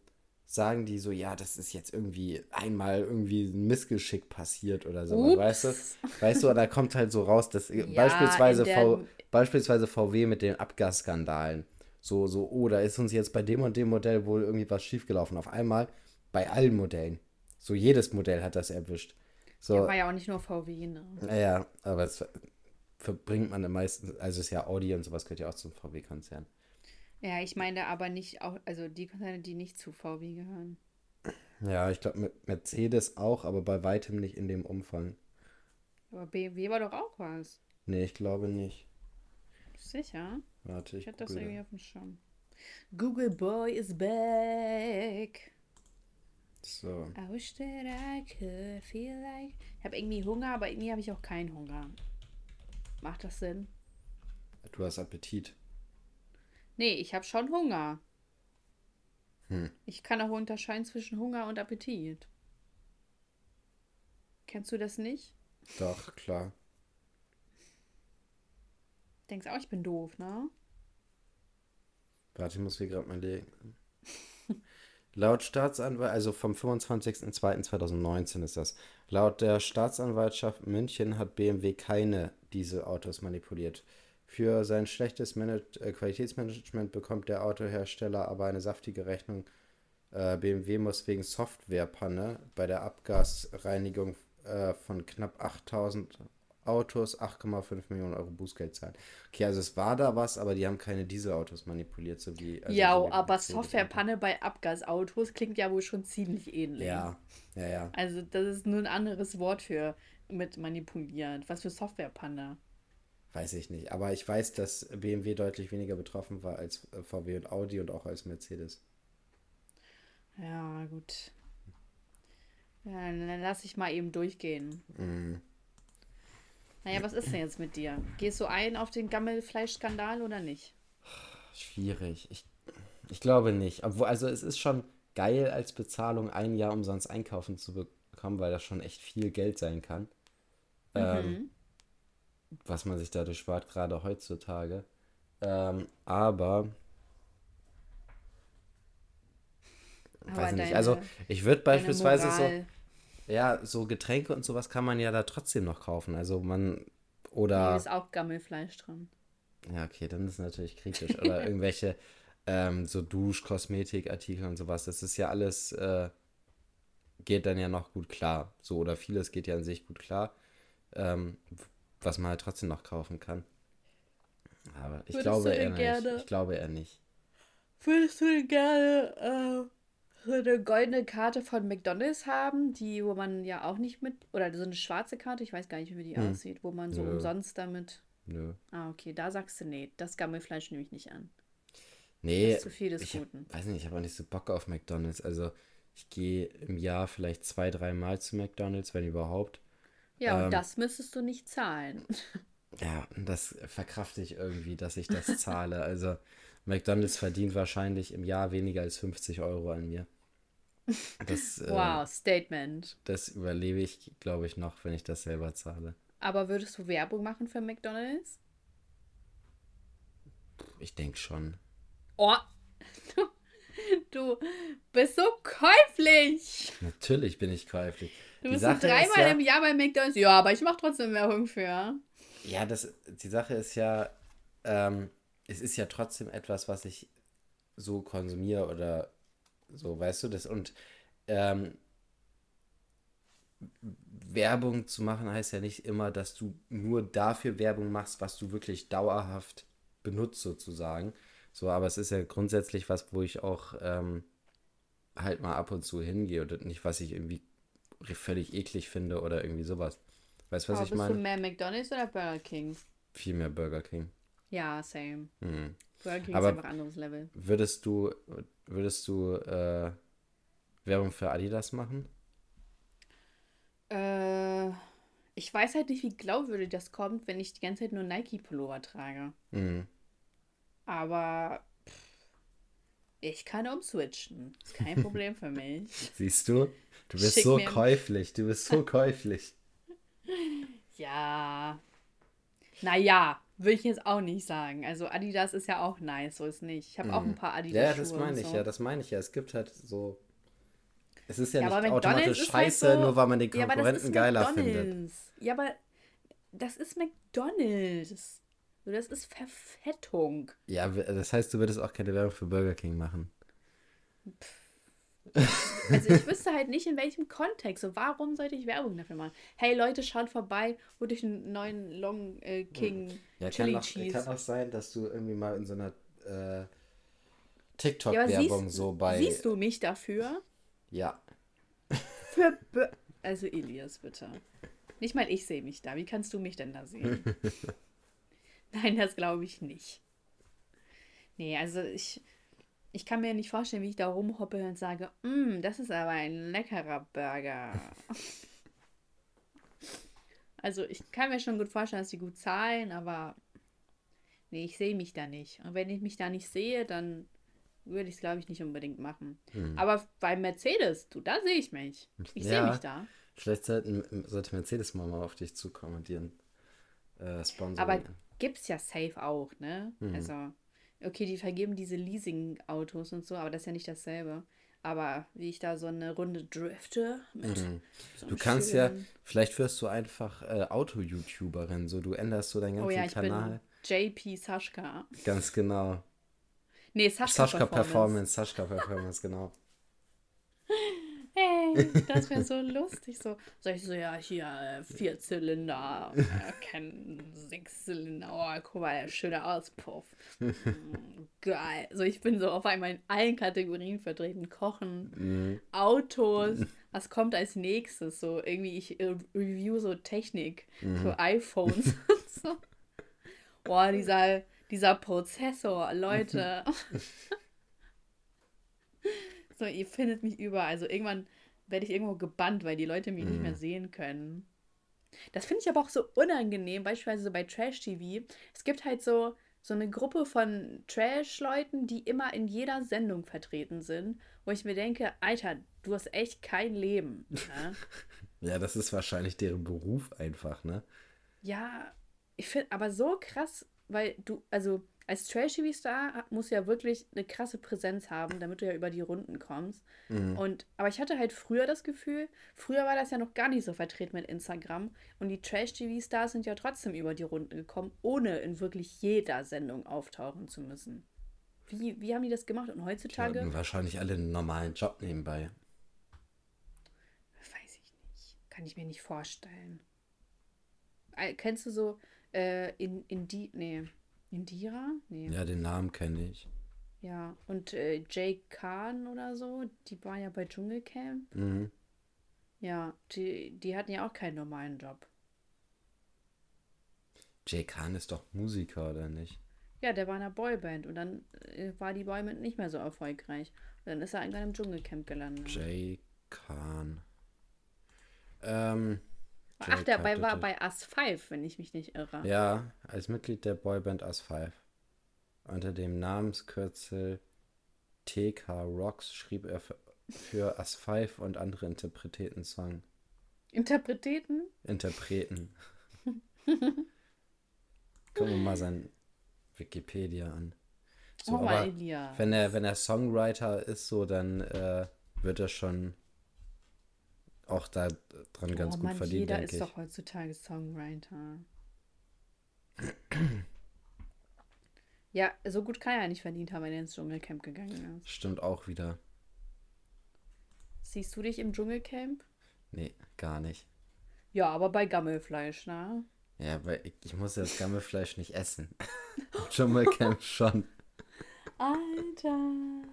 sagen die so, ja, das ist jetzt irgendwie einmal irgendwie ein Missgeschick passiert oder so, Ups. weißt du? Weißt du, da kommt halt so raus, dass ja, beispielsweise, v, beispielsweise VW mit den Abgasskandalen. So, so, oh, da ist uns jetzt bei dem und dem Modell wohl irgendwie was schiefgelaufen. Auf einmal bei allen Modellen. So jedes Modell hat das erwischt. So, ja, war ja auch nicht nur VW, ne? Naja, aber es verbringt man am meisten, also ist ja Audi und sowas gehört ja auch zum VW-Konzern. Ja, ich meine aber nicht auch, also die Konzerne, die nicht zu VW gehören. Ja, ich glaube mit Mercedes auch, aber bei weitem nicht in dem Umfang. Aber BMW war doch auch was. Nee, ich glaube nicht. Sicher? Warte, ich Ich hatte das irgendwie auf dem Schirm. Google Boy is back. So. I wish that I could feel like. Ich habe irgendwie Hunger, aber irgendwie habe ich auch keinen Hunger. Macht das Sinn? Du hast Appetit. Nee, ich habe schon Hunger. Hm. Ich kann auch unterscheiden zwischen Hunger und Appetit. Kennst du das nicht? Doch, klar. Denkst auch, ich bin doof, ne? Warte, ich muss hier gerade mal legen. Laut Staatsanwalt, also vom 25.02.2019 ist das. Laut der Staatsanwaltschaft München hat BMW keine Dieselautos manipuliert. Für sein schlechtes Manage äh, Qualitätsmanagement bekommt der Autohersteller aber eine saftige Rechnung. Äh, BMW muss wegen Softwarepanne bei der Abgasreinigung äh, von knapp 8000 Autos 8,5 Millionen Euro Bußgeld zahlen. Okay, also es war da was, aber die haben keine Dieselautos manipuliert, so wie. Also ja, so wie aber Softwarepanne bei Abgasautos klingt ja wohl schon ziemlich ähnlich. Ja, ja, ja. Also das ist nur ein anderes Wort für mit manipuliert. Was für Softwarepanne? Weiß ich nicht. Aber ich weiß, dass BMW deutlich weniger betroffen war als äh, VW und Audi und auch als Mercedes. Ja, gut. Ja, dann lass ich mal eben durchgehen. Mhm. Naja, was ist denn jetzt mit dir? Gehst du ein auf den Gammelfleischskandal oder nicht? Schwierig. Ich, ich glaube nicht. Obwohl, also es ist schon geil als Bezahlung, ein Jahr umsonst einkaufen zu bekommen, weil das schon echt viel Geld sein kann. Mhm. Ähm, was man sich dadurch spart, gerade heutzutage. Ähm, aber Aber weiß nicht. Also ich würde beispielsweise so, ja, so Getränke und sowas kann man ja da trotzdem noch kaufen. Also man, oder... Hier ist auch Gammelfleisch drin. Ja, okay, dann ist natürlich kritisch. Oder irgendwelche ähm, so Dusch, Kosmetikartikel und sowas. Das ist ja alles, äh, geht dann ja noch gut klar. So, oder vieles geht ja an sich gut klar. Ähm, was man halt trotzdem noch kaufen kann. Aber ich Würdest glaube eher gerne, nicht. Ich glaube eher nicht. Würdest du denn gerne äh, so eine goldene Karte von McDonalds haben, die, wo man ja auch nicht mit, oder so eine schwarze Karte, ich weiß gar nicht, wie die hm. aussieht, wo man so Nö. umsonst damit. Nö. Ah, okay, da sagst du nee, das Gammelfleisch nehme ich nicht an. Nee. Das ist zu viel des ich Guten. weiß nicht, ich habe auch nicht so Bock auf McDonalds. Also ich gehe im Jahr vielleicht zwei, drei Mal zu McDonalds, wenn überhaupt. Ja, ähm, und das müsstest du nicht zahlen. Ja, das verkrafte ich irgendwie, dass ich das zahle. Also McDonald's verdient wahrscheinlich im Jahr weniger als 50 Euro an mir. Das, äh, wow, äh, Statement. Das überlebe ich, glaube ich, noch, wenn ich das selber zahle. Aber würdest du Werbung machen für McDonald's? Ich denke schon. Oh, du, bist so käuflich. Natürlich bin ich käuflich. Du bist dreimal ja, im Jahr bei McDonald's. Ja, aber ich mache trotzdem Werbung für. Ja, das, die Sache ist ja, ähm, es ist ja trotzdem etwas, was ich so konsumiere oder so, weißt du das? Und ähm, Werbung zu machen heißt ja nicht immer, dass du nur dafür Werbung machst, was du wirklich dauerhaft benutzt, sozusagen. So, aber es ist ja grundsätzlich was, wo ich auch ähm, halt mal ab und zu hingehe und nicht, was ich irgendwie völlig eklig finde oder irgendwie sowas. Weißt du, was Aber ich meine? Bist du mehr McDonalds oder Burger King? Viel mehr Burger King. Ja, same. Mhm. Burger King Aber ist einfach ein anderes Level. Würdest du, würdest du äh, Werbung für Adidas machen? Äh, ich weiß halt nicht, wie glaubwürdig das kommt, wenn ich die ganze Zeit nur Nike-Pullover trage. Mhm. Aber ich kann umswitchen. Ist kein Problem für mich. Siehst du? Du bist Schick so käuflich. Du bist so käuflich. Ja. Naja, würde ich jetzt auch nicht sagen. Also Adidas ist ja auch nice, so ist nicht. Ich habe mhm. auch ein paar Adidas. Ja, das meine ich so. ja, das meine ich ja. Es gibt halt so. Es ist ja, ja nicht automatisch halt scheiße, halt so, nur weil man den Konkurrenten ja, geiler findet. Ja, aber das ist McDonalds. Das ist Verfettung. Ja, das heißt, du würdest auch keine Werbung für Burger King machen. Pff. Also ich wüsste halt nicht, in welchem Kontext. So, warum sollte ich Werbung dafür machen? Hey Leute, schaut vorbei, holt euch einen neuen Long äh, King ja, Chili kann auch, Cheese. Kann auch sein, dass du irgendwie mal in so einer äh, TikTok-Werbung ja, so bei... Siehst du mich dafür? Ja. Für Be also Elias, bitte. Nicht mal ich sehe mich da. Wie kannst du mich denn da sehen? Nein, das glaube ich nicht. Nee, also ich ich kann mir nicht vorstellen, wie ich da rumhoppe und sage, mm, das ist aber ein leckerer Burger. also ich kann mir schon gut vorstellen, dass sie gut zahlen, aber nee, ich sehe mich da nicht. Und wenn ich mich da nicht sehe, dann würde ich es, glaube ich, nicht unbedingt machen. Hm. Aber bei Mercedes, du, da sehe ich mich. Ich ja, sehe mich da. Vielleicht sollte Mercedes mal, mal auf dich zukommen und dir einen äh, Sponsor. Aber gibt es ja safe auch, ne? Hm. Also Okay, die vergeben diese Leasing-Autos und so, aber das ist ja nicht dasselbe. Aber wie ich da so eine Runde drifte mit. Mhm. So du kannst schönen... ja, vielleicht wirst du einfach äh, Auto-YouTuberin, so du änderst so deinen ganzen oh ja, ich Kanal. Bin JP Sascha. Ganz genau. Nee, Sascha, Sascha Performance. Performance. Sascha Performance, genau. Das wäre so lustig. So, sag ich so, ja, hier äh, vier Zylinder, äh, kein sechs Zylinder, oh, guck mal, der schöne Auspuff. Geil. So, ich bin so auf einmal in allen Kategorien vertreten. Kochen, mhm. Autos, was kommt als nächstes? So, irgendwie, ich äh, review so Technik mhm. für iPhones und so. Boah, dieser, dieser Prozessor, Leute. So, ihr findet mich überall. Also irgendwann werde ich irgendwo gebannt, weil die Leute mich mm. nicht mehr mhm. sehen können. Das finde ich aber auch so unangenehm, beispielsweise bei Trash-TV. Es gibt halt so, so eine Gruppe von Trash-Leuten, die immer in jeder Sendung vertreten sind, wo ich mir denke, Alter, du hast echt kein Leben. Ne? ja, das ist wahrscheinlich deren Beruf einfach, ne? Ja, ich finde aber so krass, weil du, also als Trash-TV-Star musst du ja wirklich eine krasse Präsenz haben, damit du ja über die Runden kommst. Mhm. Und, aber ich hatte halt früher das Gefühl, früher war das ja noch gar nicht so vertreten mit Instagram. Und die Trash-TV-Stars sind ja trotzdem über die Runden gekommen, ohne in wirklich jeder Sendung auftauchen zu müssen. Wie, wie haben die das gemacht? Und Die heutzutage? hatten wahrscheinlich alle einen normalen Job nebenbei. Weiß ich nicht. Kann ich mir nicht vorstellen. Äh, Kennst du so äh, in, in die. Nee. Indira? Nee. Ja, den Namen kenne ich. Ja, und äh, Jay Khan oder so, die war ja bei Dschungelcamp. Mhm. Ja, die, die hatten ja auch keinen normalen Job. Jay Khan ist doch Musiker, oder nicht? Ja, der war in einer Boyband und dann äh, war die Boyband nicht mehr so erfolgreich. Und dann ist er irgendwann im Dschungelcamp gelandet. Jay Khan. Ähm, Ach, der war bei Us 5, wenn ich mich nicht irre. Ja, als Mitglied der Boyband Us 5. Unter dem Namenskürzel TK Rocks schrieb er für, für Us 5 und andere Interpreten Song. Interpreten? Interpreten. Gucken wir mal sein Wikipedia an. So, oh aber Elia. wenn er, wenn er Songwriter ist, so, dann äh, wird er schon auch da dran ganz oh gut Mann, verdienen, jeder denke ist ich. doch heutzutage Songwriter. ja, so gut kann er ja nicht verdient haben, wenn er ins Dschungelcamp gegangen ist. Stimmt auch wieder. Siehst du dich im Dschungelcamp? Nee, gar nicht. Ja, aber bei Gammelfleisch, ne? Ja, weil ich, ich muss ja das Gammelfleisch nicht essen. Im Dschungelcamp schon. Alter.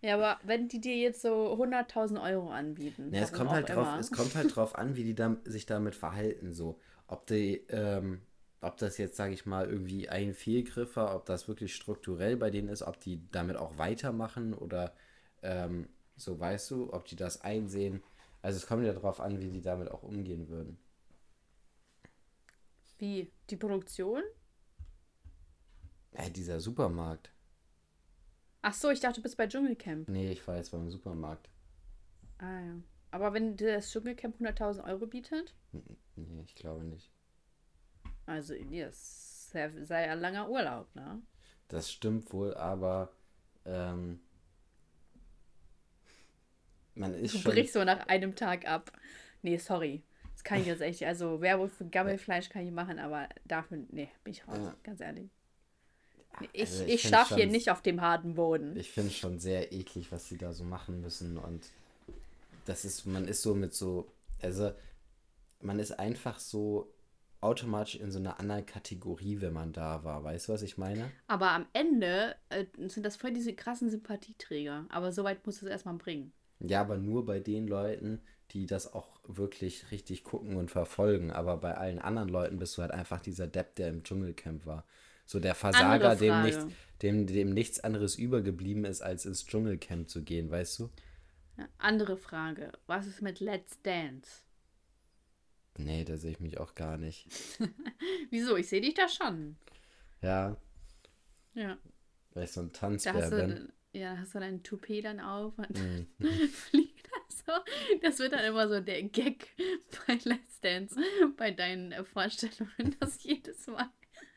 Ja, aber wenn die dir jetzt so 100.000 Euro anbieten. Ja, es kommt halt drauf, immer. es kommt halt drauf an, wie die da, sich damit verhalten, so. Ob die, ähm, ob das jetzt, sage ich mal, irgendwie ein Fehlgriff war, ob das wirklich strukturell bei denen ist, ob die damit auch weitermachen oder ähm, so, weißt du, ob die das einsehen. Also es kommt ja darauf an, wie die damit auch umgehen würden. Wie? Die Produktion? Hey, dieser Supermarkt. Ach so, ich dachte, du bist bei Dschungelcamp. Nee, ich war jetzt beim Supermarkt. Ah ja. Aber wenn das Dschungelcamp 100.000 Euro bietet? Nee, ich glaube nicht. Also, Elias, sei sei ja langer Urlaub, ne? Das stimmt wohl, aber ähm, man ist Du schon. brichst so nach einem Tag ab. Nee, sorry. Das kann ich jetzt echt. Also, Werbung für Gammelfleisch kann ich machen, aber dafür, nee, bin ich raus, Ja. ganz ehrlich. Ich Also, ich, ich schlafe hier nicht auf dem harten Boden. Ich finde es schon sehr eklig, was sie da so machen müssen. Und das ist, man ist so mit so, also man ist einfach so automatisch in so einer anderen Kategorie, wenn man da war. Weißt du, was ich meine? Aber am Ende äh, sind das voll diese krassen Sympathieträger. Aber so weit musst du es erstmal bringen. Ja, aber nur bei den Leuten, die das auch wirklich richtig gucken und verfolgen. Aber bei allen anderen Leuten bist du halt einfach dieser Depp, der im Dschungelcamp war. So der Versager, dem, nichts, dem, dem nichts anderes übergeblieben ist, als ins Dschungelcamp zu gehen, weißt du? Andere Frage. Was ist mit Let's Dance? Nee, da sehe ich mich auch gar nicht. Wieso? Ich sehe dich da schon. Ja, Ja. weil ich so ein Da Tanzbär hast bin. du, ja, hast du dein Toupet dann auf und Mhm. fliegt das so. Das wird dann immer so der Gag bei Let's Dance, bei deinen Vorstellungen, dass jedes Mal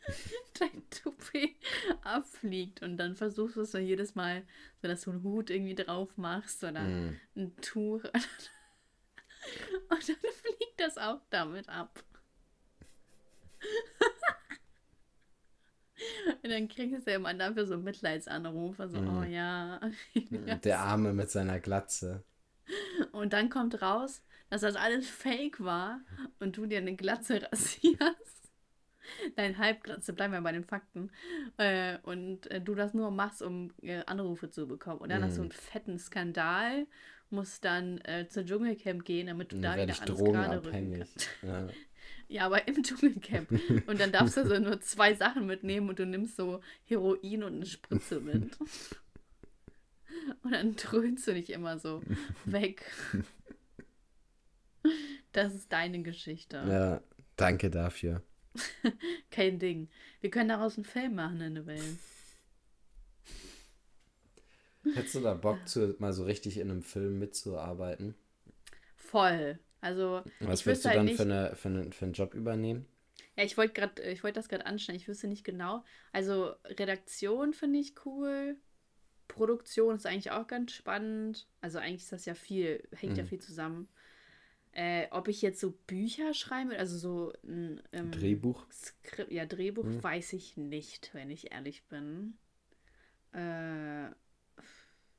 dein Toupet abfliegt und dann versuchst du es so jedes Mal, so dass du einen Hut irgendwie drauf machst oder Mhm. ein Tuch. Und dann fliegt das auch damit ab. Und dann kriegst du ja immer dafür so Mitleidsanrufe, so, Mhm. oh ja. Der Arme mit seiner Glatze. Und dann kommt raus, dass das alles fake war und du dir eine Glatze rasierst. Dein Halbglatze, bleiben wir bei den Fakten. Äh, und äh, du das nur machst, um äh, Anrufe zu bekommen. Und dann hast du einen fetten Skandal, musst dann äh, zur Dschungelcamp gehen, damit du Dann da wieder ich alles gerade rücken kannst. Ja. Ja, aber im Dschungelcamp. Und dann darfst du so nur zwei Sachen mitnehmen und du nimmst so Heroin und eine Spritze mit. Und dann dröhnst du dich immer so weg. Das ist deine Geschichte. ja, danke dafür. Kein Ding. Wir können daraus einen Film machen, Annabelle. Hättest du da Bock, zu, mal so richtig in einem Film mitzuarbeiten? Voll. Also, Was würdest wüsste du halt dann nicht. für, eine, für, einen, für einen Job übernehmen? Ja, ich wollte gerade, ich wollte das gerade anschneiden. Ich wüsste nicht genau. Also Redaktion finde ich cool. Produktion ist eigentlich auch ganz spannend. Also eigentlich ist das ja viel, hängt mhm. ja viel zusammen. Äh, ob ich jetzt so Bücher schreibe, also so ein ähm, Drehbuch. Skript, ja, Drehbuch mhm. weiß ich nicht, wenn ich ehrlich bin. Äh,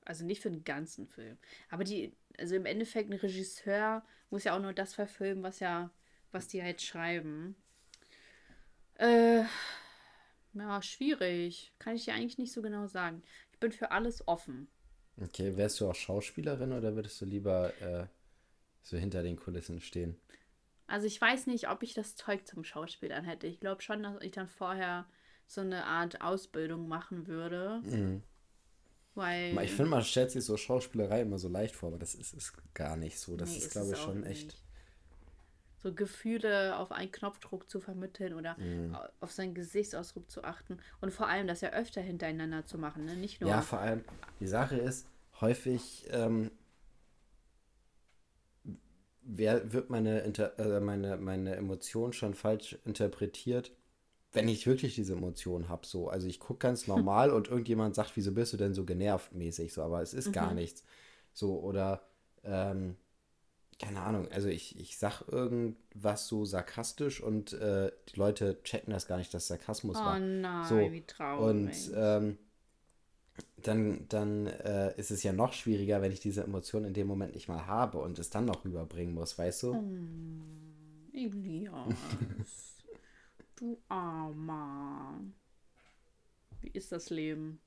also nicht für den ganzen Film. Aber die, also im Endeffekt, ein Regisseur muss ja auch nur das verfilmen, was ja, was die halt schreiben. Äh, ja, schwierig. Kann ich dir eigentlich nicht so genau sagen. Ich bin für alles offen. Okay, wärst du auch Schauspielerin oder würdest du lieber äh, so hinter den Kulissen stehen? Also ich weiß nicht, ob ich das Zeug zum Schauspielern hätte. Ich glaube schon, dass ich dann vorher so eine Art Ausbildung machen würde. Mhm. Weil. Ich finde, man stellt sich so Schauspielerei immer so leicht vor, aber das ist es gar nicht so. Das nee, ist, glaube ich, schon echt. Nicht. So Gefühle auf einen Knopfdruck zu vermitteln oder mm. auf seinen Gesichtsausdruck zu achten und vor allem das ja öfter hintereinander zu machen, ne? Nicht nur. Ja, vor allem, die Sache ist, häufig ähm, wer, wird meine, Inter äh, meine, meine Emotion schon falsch interpretiert wenn ich wirklich diese Emotionen habe, so. Also ich gucke ganz normal und irgendjemand sagt, wieso bist du denn so genervt mäßig, so, aber es ist mhm. gar nichts. So, oder, ähm, keine Ahnung, also ich, ich sag irgendwas so sarkastisch und äh, die Leute checken das gar nicht, dass Sarkasmus oh war. Nein, so. wie traurig. Und ähm, dann, dann äh, ist es ja noch schwieriger, wenn ich diese Emotion in dem Moment nicht mal habe und es dann noch rüberbringen muss, weißt du? Oh, Elias. Du Armer. Wie ist das Leben,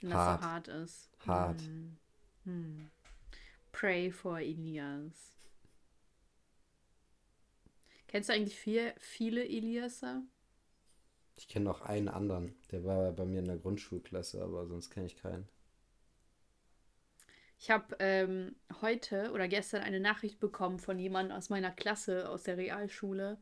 wenn hart. das so hart ist? Hart. Hm. Hm. Pray for Elias. Kennst du eigentlich viel, viele Eliaser? Ich kenne noch einen anderen. Der war bei mir in der Grundschulklasse, aber sonst kenne ich keinen. Ich habe ähm, heute oder gestern eine Nachricht bekommen von jemandem aus meiner Klasse, aus der Realschule.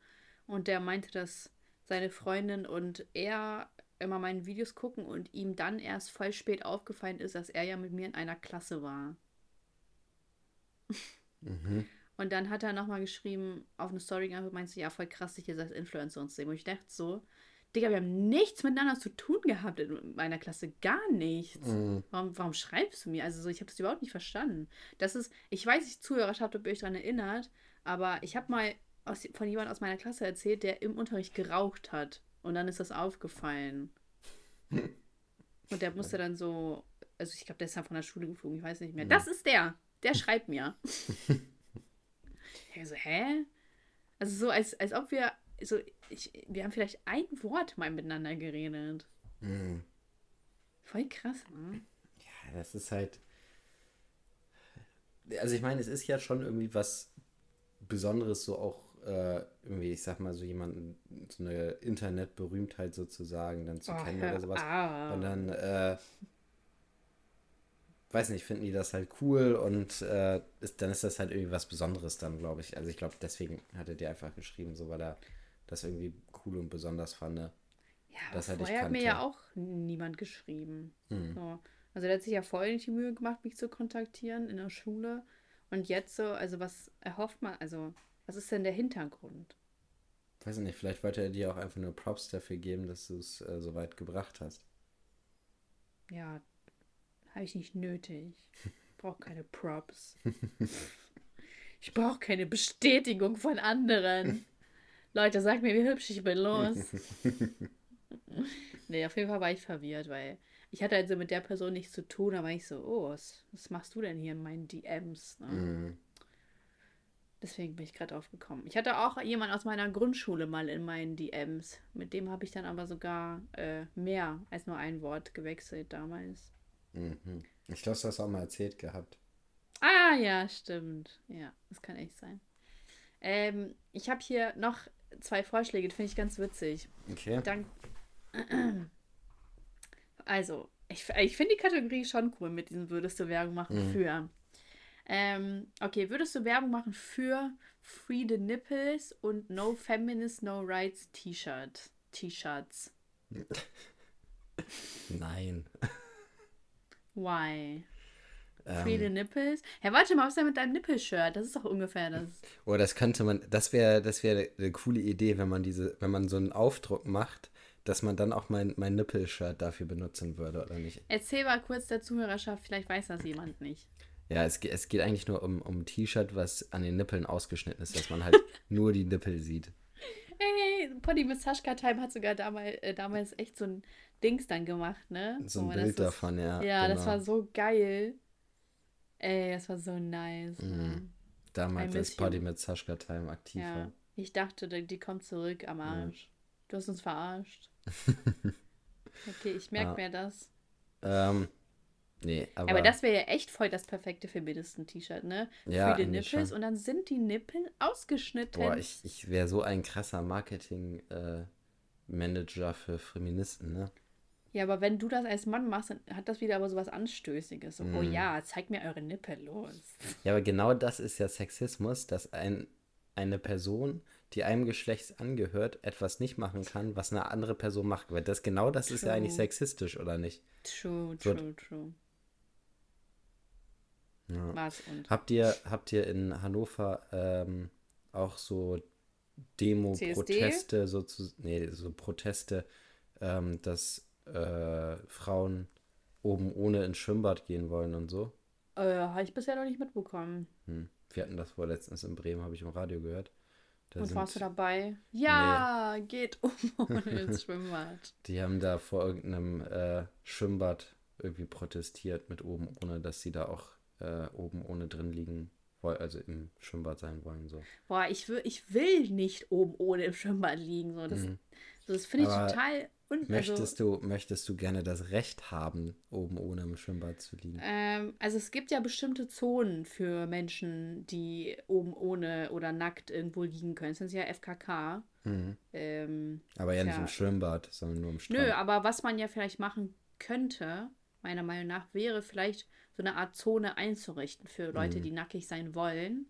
Und der meinte, dass seine Freundin und er immer meine Videos gucken und ihm dann erst voll spät aufgefallen ist, dass er ja mit mir in einer Klasse war. Mhm. Und dann hat er nochmal geschrieben, auf eine Story gegangen und meinte, ja, voll krass, dich jetzt als Influencer und so. Und ich dachte so, Digga, wir haben nichts miteinander zu tun gehabt in meiner Klasse. Gar nichts. Mhm. Warum, warum schreibst du mir? Also so, ich habe das überhaupt nicht verstanden. Das ist, ich weiß, ich Zuhörer habt, ob ihr euch daran erinnert, aber ich habe mal aus, von jemandem aus meiner Klasse erzählt, der im Unterricht geraucht hat. Und dann ist das aufgefallen. Und der musste dann so, also ich glaube, der ist dann von der Schule geflogen, ich weiß nicht mehr. Das ist der, der schreibt mir. ich so, hä? Also so, als, als ob wir, so, ich, wir haben vielleicht ein Wort mal miteinander geredet. Mhm. Voll krass, ne? Ja, das ist halt. Also ich meine, es ist ja schon irgendwie was Besonderes, so auch äh, irgendwie, ich sag mal, so jemanden, so eine Internetberühmtheit sozusagen dann zu oh, kennen oder sowas. Und dann, äh, weiß nicht, finden die das halt cool und äh, ist, dann ist das halt irgendwie was Besonderes dann, glaube ich. Also ich glaube, deswegen hat er dir einfach geschrieben, so weil er das irgendwie cool und besonders fand. Ne? Ja, das aber vorher hat mir ja auch niemand geschrieben. Mhm. So. Also der hat sich ja voll nicht die Mühe gemacht, mich zu kontaktieren in der Schule. Und jetzt so, also was erhofft man, also was ist denn der Hintergrund? Weiß ich nicht, vielleicht wollte er dir auch einfach nur Props dafür geben, dass du es äh, so weit gebracht hast. Ja, habe ich nicht nötig. Ich brauche keine Props. ich brauche keine Bestätigung von anderen. Leute, sag mir, wie hübsch ich bin, los. nee, auf jeden Fall war ich verwirrt, weil ich hatte also mit der Person nichts zu tun, aber ich so, oh, was, was machst du denn hier in meinen DMs? Ne? Mm. Deswegen bin ich gerade aufgekommen. Ich hatte auch jemand aus meiner Grundschule mal in meinen DMs. Mit dem habe ich dann aber sogar äh, mehr als nur ein Wort gewechselt damals. Mhm. Ich glaube, du hast auch mal erzählt gehabt. Ah, ja, stimmt. Ja, das kann echt sein. Ähm, ich habe hier noch zwei Vorschläge, die finde ich ganz witzig. Okay. Dank also, ich, ich finde die Kategorie schon cool mit diesem Würdest du Werbung machen mhm. für. Ähm, okay, würdest du Werbung machen für Free the Nipples und No Feminist, No Rights T-Shirt? T-Shirts. Nein. Why? Free the Nipples. Hey, warte mal, was ist denn mit deinem Nippelshirt? Das ist doch ungefähr das. Oder das könnte man, das wäre das wäre eine coole Idee, wenn man diese, wenn man so einen Aufdruck macht, dass man dann auch mein, mein Nippelshirt dafür benutzen würde, oder nicht? Erzähl mal kurz der Zuhörerschaft, vielleicht weiß das jemand nicht. Ja, es, es geht eigentlich nur um, um ein T-Shirt, was an den Nippeln ausgeschnitten ist, dass man halt nur die Nippel sieht. Hey, Pony mit Sascha Time hat sogar damals, äh, damals echt so ein Dings dann gemacht, ne? So ein Wo Bild das davon, ja. Ja, das genau. war so geil. Ey, das war so nice. Mhm. Damals Poddy you. mit Sascha Time aktiv Ja. war. Ich dachte, die, kommt zurück am Arsch. Du hast uns verarscht. okay, ich merke Ja. mir das. Ähm, nee, aber, Aber, das wäre ja echt voll das perfekte Feministen-T-Shirt, ne? Ja, Für die Nippels schon. und dann sind die Nippel ausgeschnitten. boah, ich, ich wäre so ein krasser Marketing-Manager für Feministen, ne? Ja, aber wenn du das als Mann machst, dann hat das wieder aber so was Anstößiges. So, oh Mhm. ja, zeig mir eure Nippel los. Ja, aber genau das ist ja Sexismus, dass ein, eine Person, die einem Geschlecht angehört, etwas nicht machen kann, was eine andere Person macht. Weil das genau das ist ja eigentlich True. sexistisch, oder nicht? True, So- true, true. Ja. Was und? Habt ihr, habt ihr in Hannover ähm, auch so Demo-Proteste, so, zu, nee, so Proteste, ähm, dass äh, Frauen oben ohne ins Schwimmbad gehen wollen und so? Äh, habe ich bisher noch nicht mitbekommen. Hm. Wir hatten das vor letztens in Bremen, habe ich im Radio gehört. Da und sind, warst du dabei? Ja, geht um ohne ins Schwimmbad. Die haben da vor irgendeinem äh, Schwimmbad irgendwie protestiert mit oben ohne, dass sie da auch äh, oben ohne drin liegen wollen, also im Schwimmbad sein wollen. So. Boah, ich will, ich will nicht oben ohne im Schwimmbad liegen. So, das, Mhm. So, das finde ich Aber total. Und, Möchtest, also, du, möchtest du gerne das Recht haben, oben ohne im Schwimmbad zu liegen? ähm, also es gibt ja bestimmte Zonen für Menschen, die oben ohne oder nackt irgendwo liegen können. Das sind ja FKK. Mhm. Ähm, Aber ja nicht ja. im Schwimmbad, sondern nur im Strand. Nö, aber was man ja vielleicht machen könnte, meiner Meinung nach, wäre vielleicht so eine Art Zone einzurichten für Leute, Mhm. die nackig sein wollen.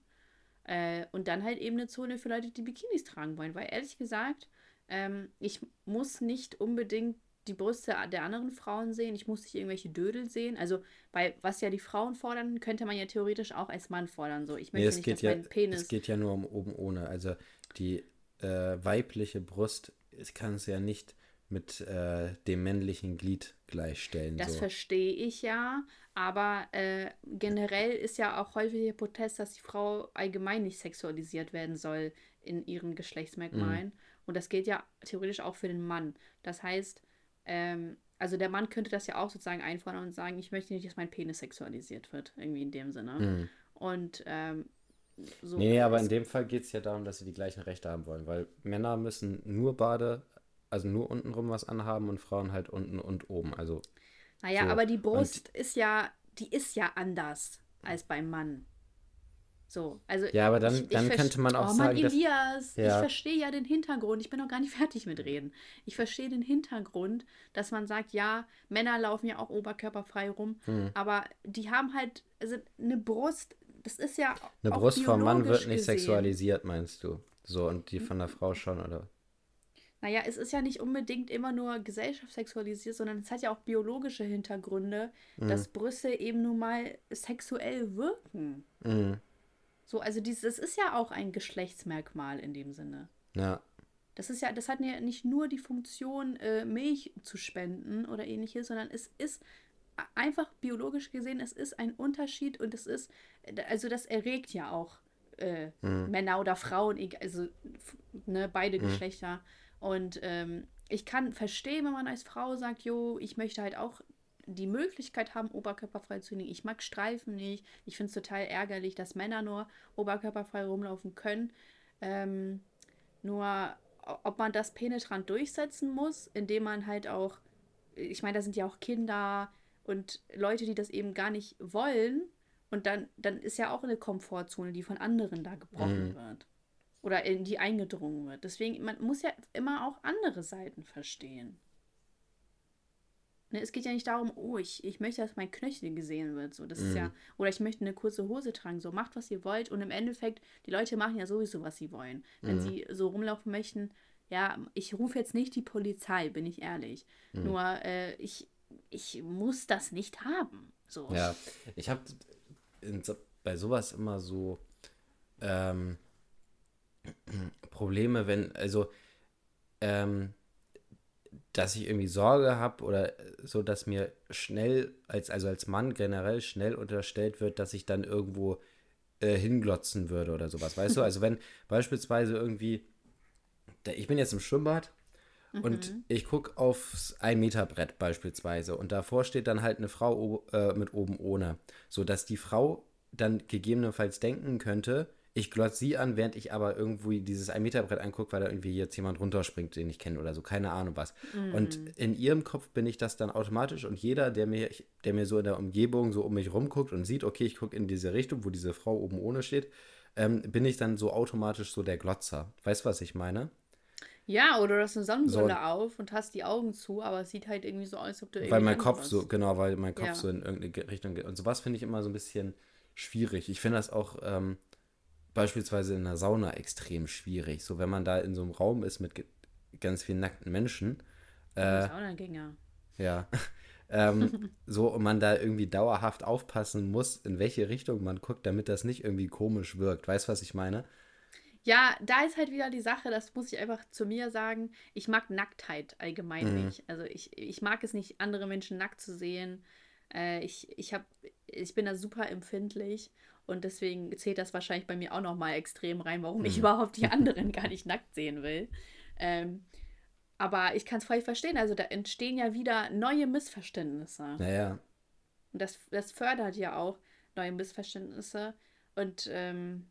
Äh, und dann halt eben eine Zone für Leute, die Bikinis tragen wollen. Weil ehrlich gesagt, ähm, ich muss nicht unbedingt die Brüste der anderen Frauen sehen. Ich muss nicht irgendwelche Dödel sehen. Also, bei was ja die Frauen fordern, könnte man ja theoretisch auch als Mann fordern. So, ich möchte nee, es nicht, geht, dass ja, mein Penis. es geht ja nur um oben ohne. Also die äh, weibliche Brust, ich kann es ja nicht mit äh, dem männlichen Glied gleichstellen. Das so. verstehe ich ja, aber äh, generell ist ja auch häufig der Protest, dass die Frau allgemein nicht sexualisiert werden soll in ihren Geschlechtsmerkmalen. Und das gilt ja theoretisch auch für den Mann. Das heißt, ähm, also der Mann könnte das ja auch sozusagen einfordern und sagen, ich möchte nicht, dass mein Penis sexualisiert wird, irgendwie in dem Sinne. Mhm. Und ähm, so. Nee, aber in dem Fall geht es ja darum, dass sie die gleichen Rechte haben wollen, weil Männer müssen nur Bade, also nur untenrum was anhaben und Frauen halt unten und oben. Also Naja, So, aber die Brust ist ja, die ist ja anders als beim Mann. So, also Ja, aber dann- dann verste- könnte man auch oh, Mann, sagen, dass- Elias, ich Ja. verstehe ja den Hintergrund. Ich bin noch gar nicht fertig mit reden. Ich verstehe den Hintergrund, dass man sagt, ja, Männer laufen ja auch oberkörperfrei rum, hm. aber die haben halt, also eine Brust, das ist ja eine Brust vom Mann wird nicht gesehen. sexualisiert, meinst du? So, und die von der Frau schon, oder? Naja, es ist ja nicht unbedingt immer nur gesellschaftssexualisiert, sondern es hat ja auch biologische Hintergründe, Mhm. dass Brüste eben nun mal sexuell wirken. Mhm. So, also dieses ist ja auch ein Geschlechtsmerkmal in dem Sinne. Ja. Das ist ja, das hat ja nicht nur die Funktion, äh, Milch zu spenden oder ähnliches, sondern es ist a- einfach biologisch gesehen, es ist ein Unterschied und es ist, also das erregt ja auch äh, Mhm. Männer oder Frauen, also ne, beide Mhm. Geschlechter. Und ähm, ich kann verstehen, wenn man als Frau sagt, jo, ich möchte halt auch die Möglichkeit haben, oberkörperfrei zu liegen. Ich mag Streifen nicht. Ich finde es total ärgerlich, dass Männer nur oberkörperfrei rumlaufen können. Ähm, nur, ob man das penetrant durchsetzen muss, indem man halt auch, ich meine, da sind ja auch Kinder und Leute, die das eben gar nicht wollen. Und dann, dann ist ja auch eine Komfortzone, die von anderen da gebrochen Mhm. wird. Oder in die eingedrungen wird. Deswegen, man muss ja immer auch andere Seiten verstehen. Ne, es geht ja nicht darum, oh, ich, ich möchte, dass mein Knöchel gesehen wird. So, das ist ja, Mhm. oder ich möchte eine kurze Hose tragen. So, macht, was ihr wollt. Und im Endeffekt, die Leute machen ja sowieso, was sie wollen. Wenn Mhm. sie so rumlaufen möchten, ja, ich rufe jetzt nicht die Polizei, bin ich ehrlich. Mhm. Nur, äh, ich, ich muss das nicht haben. So. Ja, ich habe bei sowas immer so ähm, Probleme, wenn, also, ähm, dass ich irgendwie Sorge habe oder so, dass mir schnell, als, also als Mann generell schnell unterstellt wird, dass ich dann irgendwo äh, hinglotzen würde oder sowas. Weißt du, also wenn beispielsweise irgendwie, ich bin jetzt im Schwimmbad und mhm. ich gucke aufs 1-Meter-Brett beispielsweise und davor steht dann halt eine Frau äh, mit oben ohne, sodass die Frau dann gegebenenfalls denken könnte, ich glotze sie an, während ich aber irgendwie dieses 1-Meter-Brett angucke, weil da irgendwie jetzt jemand runterspringt, den ich kenne oder so, keine Ahnung was. Mm. Und in ihrem Kopf bin ich das dann automatisch und jeder, der mir, der mir so in der Umgebung so um mich rumguckt und sieht, okay, ich gucke in diese Richtung, wo diese Frau oben ohne steht, ähm, bin ich dann so automatisch so der Glotzer. Weißt du, was ich meine? Ja, oder du hast eine Sonnenbrille so, auf und hast die Augen zu, aber es sieht halt irgendwie so aus, als ob du irgendwie. Weil mein Kopf hast. so, genau, weil mein Kopf ja. so in irgendeine Richtung geht. Und sowas finde ich immer so ein bisschen schwierig. Ich finde das auch. Ähm, beispielsweise in der Sauna extrem schwierig. So, wenn man da in so einem Raum ist mit ganz vielen nackten Menschen. Äh, Saunagänger. Ja. ähm, so, und man da irgendwie dauerhaft aufpassen muss, in welche Richtung man guckt, damit das nicht irgendwie komisch wirkt. Weißt du, was ich meine? Ja, da ist halt wieder die Sache, das muss ich einfach zu mir sagen. Ich mag Nacktheit allgemein mhm. nicht. Also ich, ich mag es nicht, andere Menschen nackt zu sehen. Äh, ich, ich, hab, ich bin da super empfindlich und deswegen zählt das wahrscheinlich bei mir auch nochmal extrem rein, warum mhm. ich überhaupt die anderen gar nicht nackt sehen will. Ähm, aber ich kann es voll verstehen. Also da entstehen ja wieder neue Missverständnisse. Naja. Und das, das fördert ja auch neue Missverständnisse. Und ähm,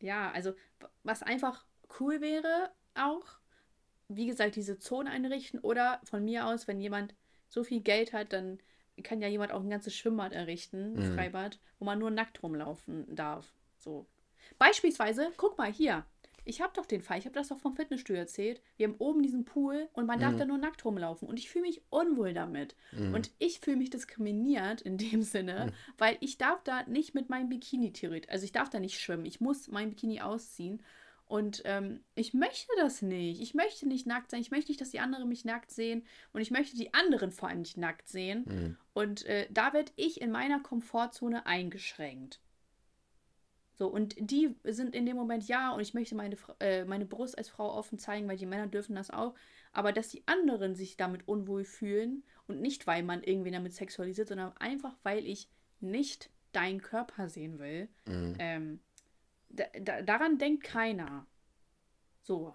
ja, also was einfach cool wäre auch, wie gesagt, diese Zone einrichten oder von mir aus, wenn jemand so viel Geld hat, dann kann ja jemand auch ein ganzes Schwimmbad errichten, ein mhm. Freibad, wo man nur nackt rumlaufen darf. So. Beispielsweise, guck mal hier. Ich habe doch den Fall, ich habe das doch vom Fitnessstudio erzählt. Wir haben oben diesen Pool und man darf mhm. da nur nackt rumlaufen. Und ich fühle mich unwohl damit. Mhm. Und ich fühle mich diskriminiert in dem Sinne, mhm. weil ich darf da nicht mit meinem Bikini theoretisch, also ich darf da nicht schwimmen. Ich muss mein Bikini ausziehen. Und ähm, ich möchte das nicht. Ich möchte nicht nackt sein. Ich möchte nicht, dass die anderen mich nackt sehen. Und ich möchte die anderen vor allem nicht nackt sehen. Mhm. Und äh, da werde ich in meiner Komfortzone eingeschränkt. So, und die sind in dem Moment ja, und ich möchte meine, äh, meine Brust als Frau offen zeigen, weil die Männer dürfen das auch. Aber dass die anderen sich damit unwohl fühlen und nicht, weil man irgendwen damit sexualisiert, sondern einfach, weil ich nicht deinen Körper sehen will, mhm. ähm, da, da, daran denkt keiner. So.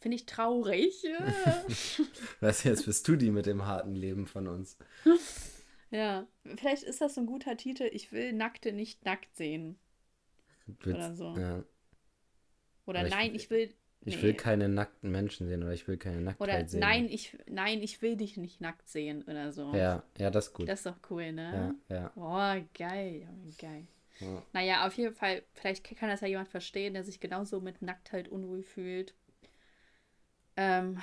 Finde ich traurig. Was jetzt bist du die mit dem harten Leben von uns? Ja, vielleicht ist das so ein guter Titel. Ich will Nackte nicht nackt sehen. Willst, oder so. Ja. Oder ich, nein, ich will. Ich nee. will keine nackten Menschen sehen oder ich will keine Nacktheit oder sehen. Nein, ich, nein, ich will dich nicht nackt sehen oder so. Ja, ja, das ist gut. Das ist doch cool, ne? Ja, ja. Oh, geil, geil. Ja. Naja, auf jeden Fall, vielleicht kann das ja jemand verstehen, der sich genauso mit Nacktheit unwohl fühlt. Ähm,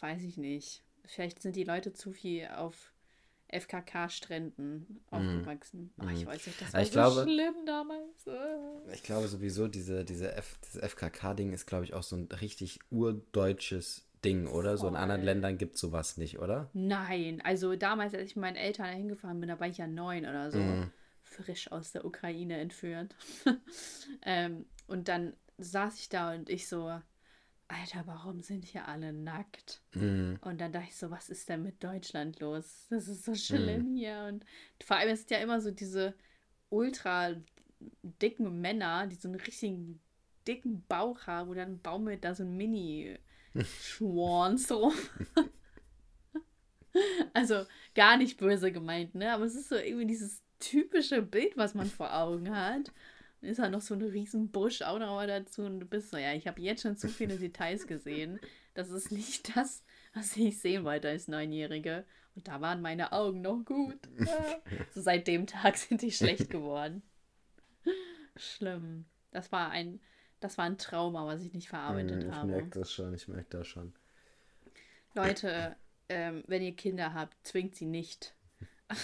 weiß ich nicht. Vielleicht sind die Leute zu viel auf FKK-Stränden aufgewachsen. Mm. Ach, ich weiß nicht, das war ich so glaube, schlimm damals. Ich glaube sowieso, diese, diese F, dieses FKK-Ding ist, glaube ich, auch so ein richtig urdeutsches Ding, oder? Voll. So in anderen Ländern gibt es sowas nicht, oder? Nein, also damals, als ich mit meinen Eltern hingefahren bin, da war ich ja neun oder so. Mm frisch aus der Ukraine entführt. ähm, und dann saß ich da und ich so, Alter, warum sind hier alle nackt? Mhm. Und dann dachte ich so, was ist denn mit Deutschland los? Das ist so schlimm mhm. hier. Und vor allem ist ja immer so diese ultra dicken Männer, die so einen richtigen dicken Bauch haben, wo dann baumelt da so ein Mini-Schwanz rum. also gar nicht böse gemeint, ne? Aber es ist so irgendwie dieses typische Bild, was man vor Augen hat. Dann ist da noch so ein riesen Busch auch noch mal dazu und du bist so, ja, ich habe jetzt schon zu viele Details gesehen. Das ist nicht das, was ich sehen wollte als Neunjährige. Und da waren meine Augen noch gut. so seit dem Tag sind die schlecht geworden. Schlimm. Das war ein, das war ein Trauma, was ich nicht verarbeitet ich habe. Ich merke das schon, ich merke das schon. Leute, ähm, wenn ihr Kinder habt, zwingt sie nicht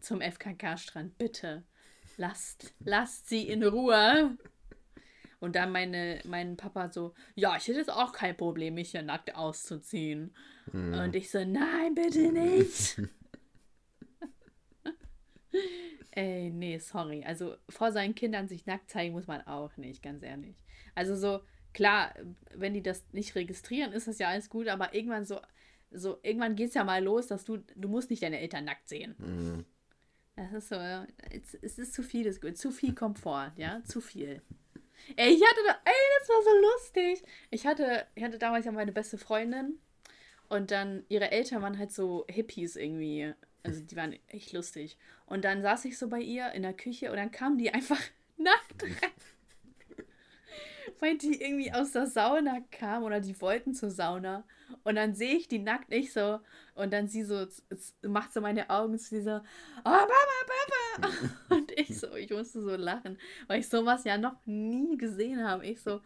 zum FKK-Strand. Bitte. Lasst, lasst sie in Ruhe. Und dann meine, mein Papa so, ja, ich hätte jetzt auch kein Problem, mich hier nackt auszuziehen. Mhm. Und ich so, nein, bitte nicht. Ey, nee, sorry. Also vor seinen Kindern sich nackt zeigen muss man auch nicht, ganz ehrlich. Also so, klar, wenn die das nicht registrieren, ist das ja alles gut, aber irgendwann so, so, irgendwann geht es ja mal los, dass du, du musst nicht deine Eltern nackt sehen. Mhm. Das ist so, es, es ist zu viel. Zu viel Komfort, ja, zu viel. Ey, ich hatte, ey, das war so lustig. Ich hatte, ich hatte damals ja meine beste Freundin und dann ihre Eltern waren halt so Hippies irgendwie. Also die waren echt lustig. Und dann saß ich so bei ihr in der Küche und dann kamen die einfach rein. Weil die irgendwie aus der Sauna kamen oder die wollten zur Sauna. Und dann sehe ich die nackt nicht so. Und dann sie so, macht so meine Augen zu, sie so, oh Mama, Papa. Und ich so, ich musste so lachen, weil ich sowas ja noch nie gesehen habe. Ich so,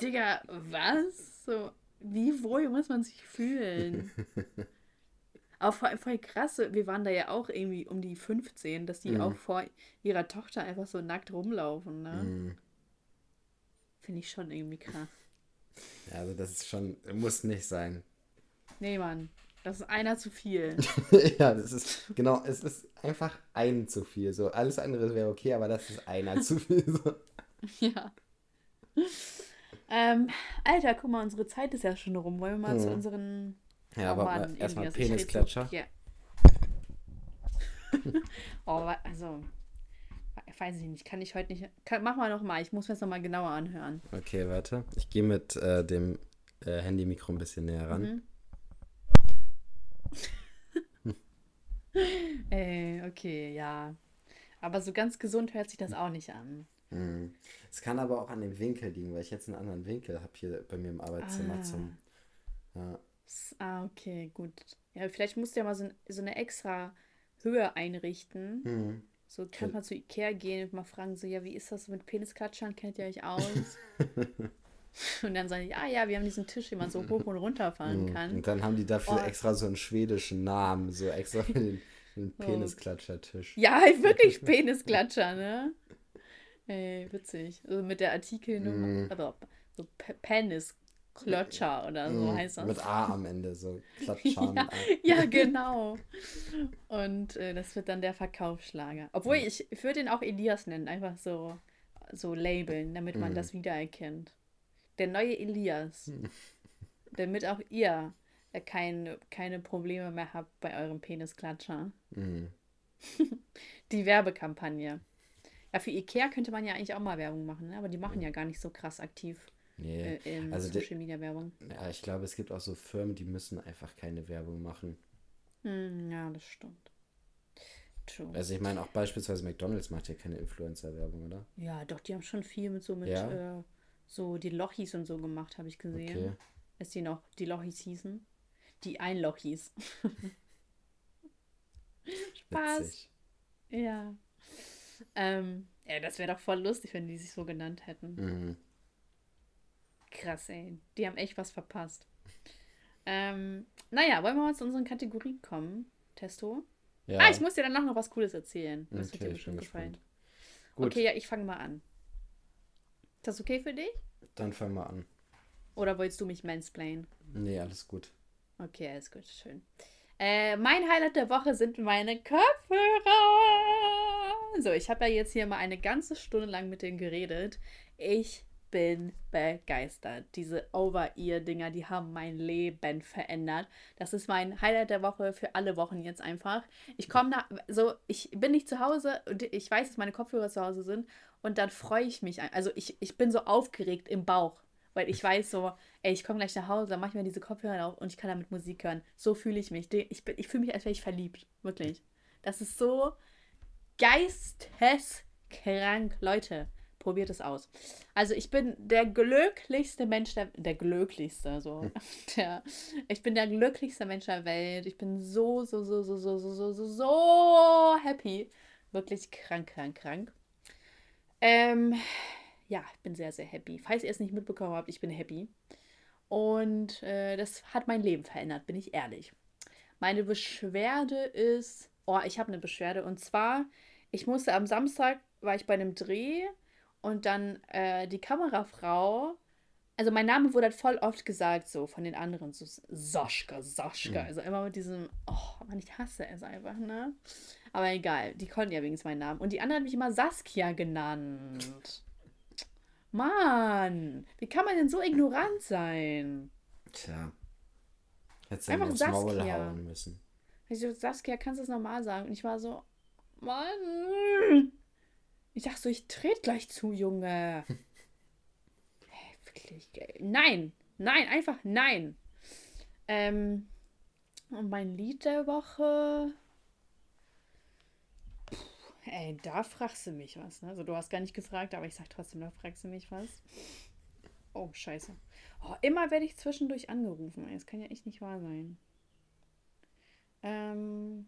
Digga, was? So, wie wohl muss man sich fühlen? Aber voll, voll krass, wir waren da ja auch irgendwie um die 15, dass die mhm. auch vor ihrer Tochter einfach so nackt rumlaufen, ne? Mhm. Finde ich schon irgendwie krass. Ja, also das ist schon, muss nicht sein. Nee, Mann. Das ist einer zu viel. ja, das ist, genau, es ist einfach ein zu viel. So, alles andere wäre okay, aber das ist einer zu viel. So. Ja. Ähm, Alter, guck mal, unsere Zeit ist ja schon rum. Wollen wir mal mhm. zu unseren. Ja, oh, aber erstmal Penisklatscher. Ja. oh, also. Weiß ich nicht, kann ich heute nicht. Kann, mach mal nochmal, ich muss mir das nochmal genauer anhören. Okay, warte. Ich gehe mit äh, dem äh, Handy-Mikro ein bisschen näher ran. Mhm. Ey, okay, ja. Aber so ganz gesund hört sich das auch nicht an. Hm. Es kann aber auch an dem Winkel liegen, weil ich jetzt einen anderen Winkel habe hier bei mir im Arbeitszimmer ah. zum. Ja. Ah, okay, gut. Ja, vielleicht musst du ja mal so, so eine extra Höhe einrichten. Hm. So kann man zu Ikea gehen und mal fragen, so, ja, wie ist das mit Penisklatschern? Kennt ihr euch aus? und dann sagen die, ah ja, wir haben diesen Tisch, den man so hoch und runter fahren hm. kann. Und dann haben die dafür oh. extra so einen schwedischen Namen, so extra für den, den Penisklatschertisch. Ja, wirklich Penisklatscher, ne? Ey, witzig. Also mit der Artikelnummer, mm. aber so Penisklatscher oder so mm, heißt das. Mit A am Ende, so Klatscher ja, ja, genau. Und äh, das wird dann der Verkaufsschlager. Obwohl, ja. ich, ich würde ihn auch Elias nennen, einfach so, so labeln, damit man mm. das wiedererkennt. Der neue Elias. damit auch ihr äh, kein, keine Probleme mehr habt bei eurem Penisklatscher. Mm. Die Werbekampagne. Ja, für Ikea könnte man ja eigentlich auch mal Werbung machen, ne? aber die machen ja gar nicht so krass aktiv. Nee. Äh, in also Social Media Werbung. Ja, ich glaube, es gibt auch so Firmen, die müssen einfach keine Werbung machen. Hm, ja, das stimmt. True. Also ich meine auch beispielsweise McDonalds macht ja keine Influencer-Werbung, oder? Ja, doch, die haben schon viel mit so mit ja? äh, so die Lochis und so gemacht, habe ich gesehen. Okay. Dass die noch die Lochis hießen. Die Einlochis. Spaß. Witzig. Ja. Ähm, ja, das wäre doch voll lustig, wenn die sich so genannt hätten. Mhm. Krass, ey. Die haben echt was verpasst. Ähm, naja, wollen wir mal zu unseren Kategorien kommen, Testo? Ja. Ah, ich muss dir danach noch was Cooles erzählen. Das okay, wird dir bestimmt gefallen. Okay, ja, ich fange mal an. Ist das okay für dich? Dann fang mal an. Oder wolltest du mich mansplainen? Nee, alles gut. Okay, alles gut, schön. Äh, mein Highlight der Woche sind meine Kopfhörer. So, ich habe ja jetzt hier mal eine ganze Stunde lang mit denen geredet. Ich bin begeistert. Diese Over-Ear-Dinger, die haben mein Leben verändert. Das ist mein Highlight der Woche für alle Wochen jetzt einfach. Ich komme da, so, ich bin nicht zu Hause und ich weiß, dass meine Kopfhörer zu Hause sind und dann freue ich mich. Also ich, ich bin so aufgeregt im Bauch, weil ich weiß so, ey, ich komme gleich nach Hause, dann mache ich mir diese Kopfhörer auf und ich kann damit Musik hören. So fühle ich mich. Ich, ich fühle mich, als wäre ich verliebt. Wirklich. Das ist so geisteskrank. Leute, Probiert es aus. Also ich bin der glücklichste Mensch der, der glücklichste, so. Hm. Der, ich bin der glücklichste Mensch der Welt. Ich bin so, so, so, so, so, so, so, so happy. Wirklich krank, krank, krank. Ähm, ja, ich bin sehr, sehr happy. Falls ihr es nicht mitbekommen habt, ich bin happy. Und äh, das hat mein Leben verändert, bin ich ehrlich. Meine Beschwerde ist, oh, ich habe eine Beschwerde. Und zwar, ich musste am Samstag, war ich bei einem Dreh und dann äh, die Kamerafrau, also mein Name wurde halt voll oft gesagt, so von den anderen, so Soschka, Soschka, mhm. also immer mit diesem, oh Mann, ich hasse es einfach, ne? Aber egal, die konnten ja wenigstens meinen Namen. Und die andere hat mich immer Saskia genannt. Mann, wie kann man denn so ignorant sein? Tja. Hättest du einfach aufs Maul Saskia. hauen müssen. Ich so, Saskia, kannst du es normal sagen? Und ich war so, Mann. Ich dachte so, ich trete gleich zu, Junge. hey, wirklich, nein, nein, einfach nein. Ähm, und mein Lied der Woche. Puh, ey, da fragst du mich was. Ne? Also du hast gar nicht gefragt, aber ich sag trotzdem, da fragst du mich was. Oh, scheiße. Oh, immer werde ich zwischendurch angerufen. Das kann ja echt nicht wahr sein. Ähm.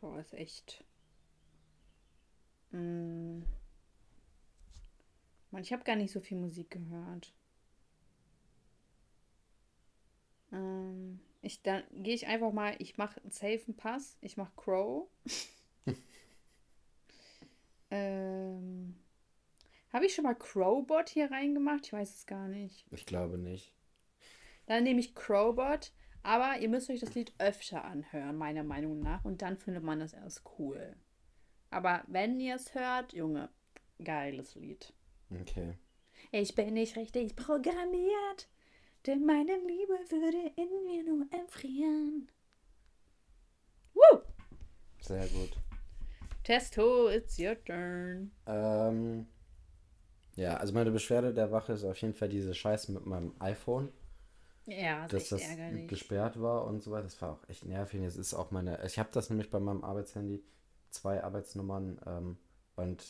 Boah, ist echt. Mm. Mann, ich habe gar nicht so viel Musik gehört. Ähm, ich, dann gehe ich einfach mal, ich mache einen safen Pass, ich mache Crow. ähm, Habe ich schon mal Crowbot hier reingemacht? Ich weiß es gar nicht. Ich glaube nicht. Dann nehme ich Crowbot, aber ihr müsst euch das Lied öfter anhören, meiner Meinung nach. Und dann findet man das erst cool. Aber wenn ihr es hört, Junge, geiles Lied. Okay. Ich bin nicht richtig programmiert. Denn meine Liebe würde in mir nur erfrieren. Woo! Sehr gut. Testo, it's your turn. Ähm, ja, also meine Beschwerde der Wache ist auf jeden Fall diese Scheiße mit meinem iPhone. Ja, das dass das ärgerlich. gesperrt war und so weiter. Das war auch echt nervig. Es ist auch meine. Ich habe das nämlich bei meinem Arbeitshandy, zwei Arbeitsnummern ähm, und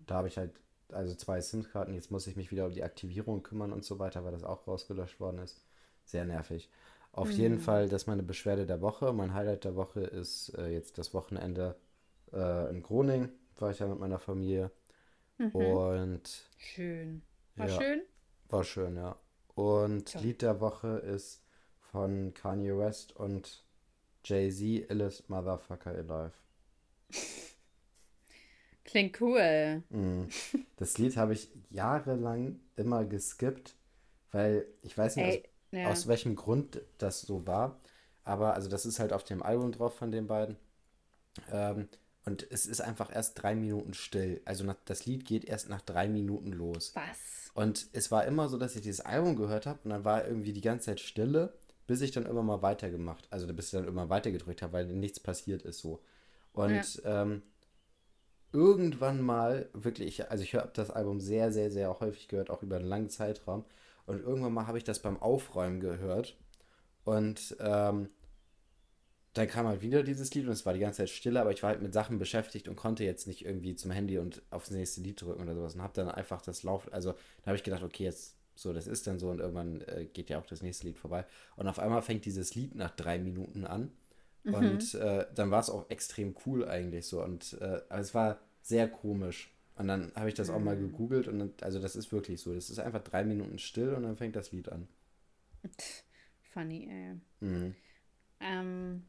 da habe ich halt also zwei SIM-Karten. Jetzt muss ich mich wieder um die Aktivierung kümmern und so weiter, weil das auch rausgelöscht worden ist. Sehr nervig. Auf mhm. jeden Fall, das ist meine Beschwerde der Woche. Mein Highlight der Woche ist äh, jetzt das Wochenende äh, in Groningen. War ich ja mit meiner Familie. Mhm. Und. Schön. War ja, schön? War schön, ja. Und so. Lied der Woche ist von Kanye West und Jay-Z, Illis Motherfucker Alive. Klingt cool. Mm. Das Lied habe ich jahrelang immer geskippt, weil ich weiß nicht, Ey, aus, ja. aus, welchem Grund das so war. Aber also das ist halt auf dem Album drauf von den beiden. Ähm, und es ist einfach erst drei Minuten still. Also nach, das Lied geht erst nach drei Minuten los. Was? Und es war immer so, dass ich dieses Album gehört habe und dann war irgendwie die ganze Zeit Stille, bis ich dann immer mal weitergemacht. Also bis ich dann immer weitergedrückt habe, weil nichts passiert ist so. Und ja. ähm, irgendwann mal wirklich, also ich habe das Album sehr, sehr, sehr häufig gehört, auch über einen langen Zeitraum. Und irgendwann mal habe ich das beim Aufräumen gehört. Und ähm, dann kam halt wieder dieses Lied und es war die ganze Zeit stille, aber ich war halt mit Sachen beschäftigt und konnte jetzt nicht irgendwie zum Handy und aufs nächste Lied drücken oder sowas und habe dann einfach das Lauf, also da habe ich gedacht, okay, jetzt so, das ist dann so und irgendwann äh, geht ja auch das nächste Lied vorbei und auf einmal fängt dieses Lied nach drei Minuten an Mhm. Und äh, dann war es auch extrem cool eigentlich so. Und äh, es war sehr komisch. Und dann habe ich das auch mal mhm. gegoogelt und dann, also das ist wirklich so. Das ist einfach drei Minuten still und dann fängt das Lied an. Funny, ey. Mhm. Ähm,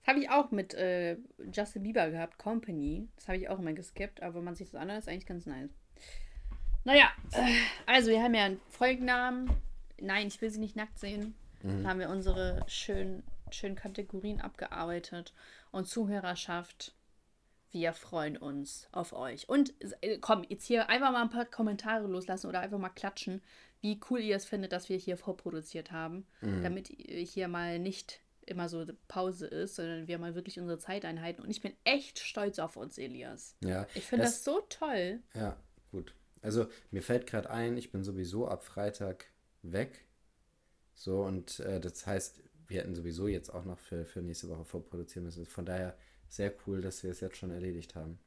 das habe ich auch mit äh, Justin Bieber gehabt, Company. Das habe ich auch immer geskippt, aber wenn man sich das anhört, ist eigentlich ganz nice. Naja, äh, also wir haben ja einen Folgennamen. Nein, ich will sie nicht nackt sehen. Mhm. Dann haben wir unsere schönen schön Kategorien abgearbeitet. Und Zuhörerschaft, wir freuen uns auf euch. Und äh, komm, jetzt hier einfach mal ein paar Kommentare loslassen oder einfach mal klatschen, wie cool ihr es findet, dass wir hier vorproduziert haben, mhm. damit hier mal nicht immer so Pause ist, sondern wir mal wirklich unsere Zeit einhalten. Und ich bin echt stolz auf uns, Elias. Ja. Ich finde das, das so toll. Ja, gut. Also mir fällt gerade ein, ich bin sowieso ab Freitag weg. So, und äh, das heißt, wir hätten sowieso jetzt auch noch für, für nächste Woche vorproduzieren müssen. Von daher sehr cool, dass wir es jetzt schon erledigt haben.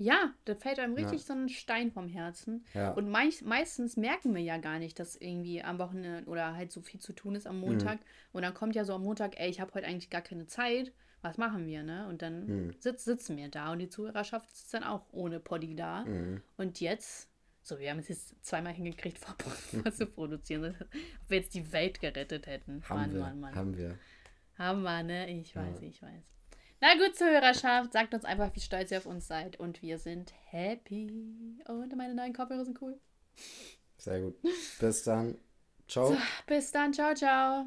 Ja, da fällt einem richtig ja. so ein Stein vom Herzen. Ja. Und meist, meistens merken wir ja gar nicht, dass irgendwie am Wochenende oder halt so viel zu tun ist am mhm. Montag. Mhm. Und dann kommt ja so am Montag, ey, ich habe heute eigentlich gar keine Zeit. Was machen wir, ne? Und dann mhm. sitz, sitzen wir da und die Zuhörerschaft sitzt dann auch ohne Poddy da. Mhm. Und jetzt so, wir haben es jetzt zweimal hingekriegt, vor zu produzieren. Ob wir jetzt die Welt gerettet hätten. Haben Mann, wir. Mann, Mann. Haben wir. Haben wir, ne? Ich weiß, ja. ich weiß. Na gut, Zuhörerschaft, sagt uns einfach, wie stolz ihr auf uns seid. Und wir sind happy. Und meine neuen Kopfhörer sind cool. Sehr gut. Bis dann. Ciao. So, bis dann. Ciao, ciao.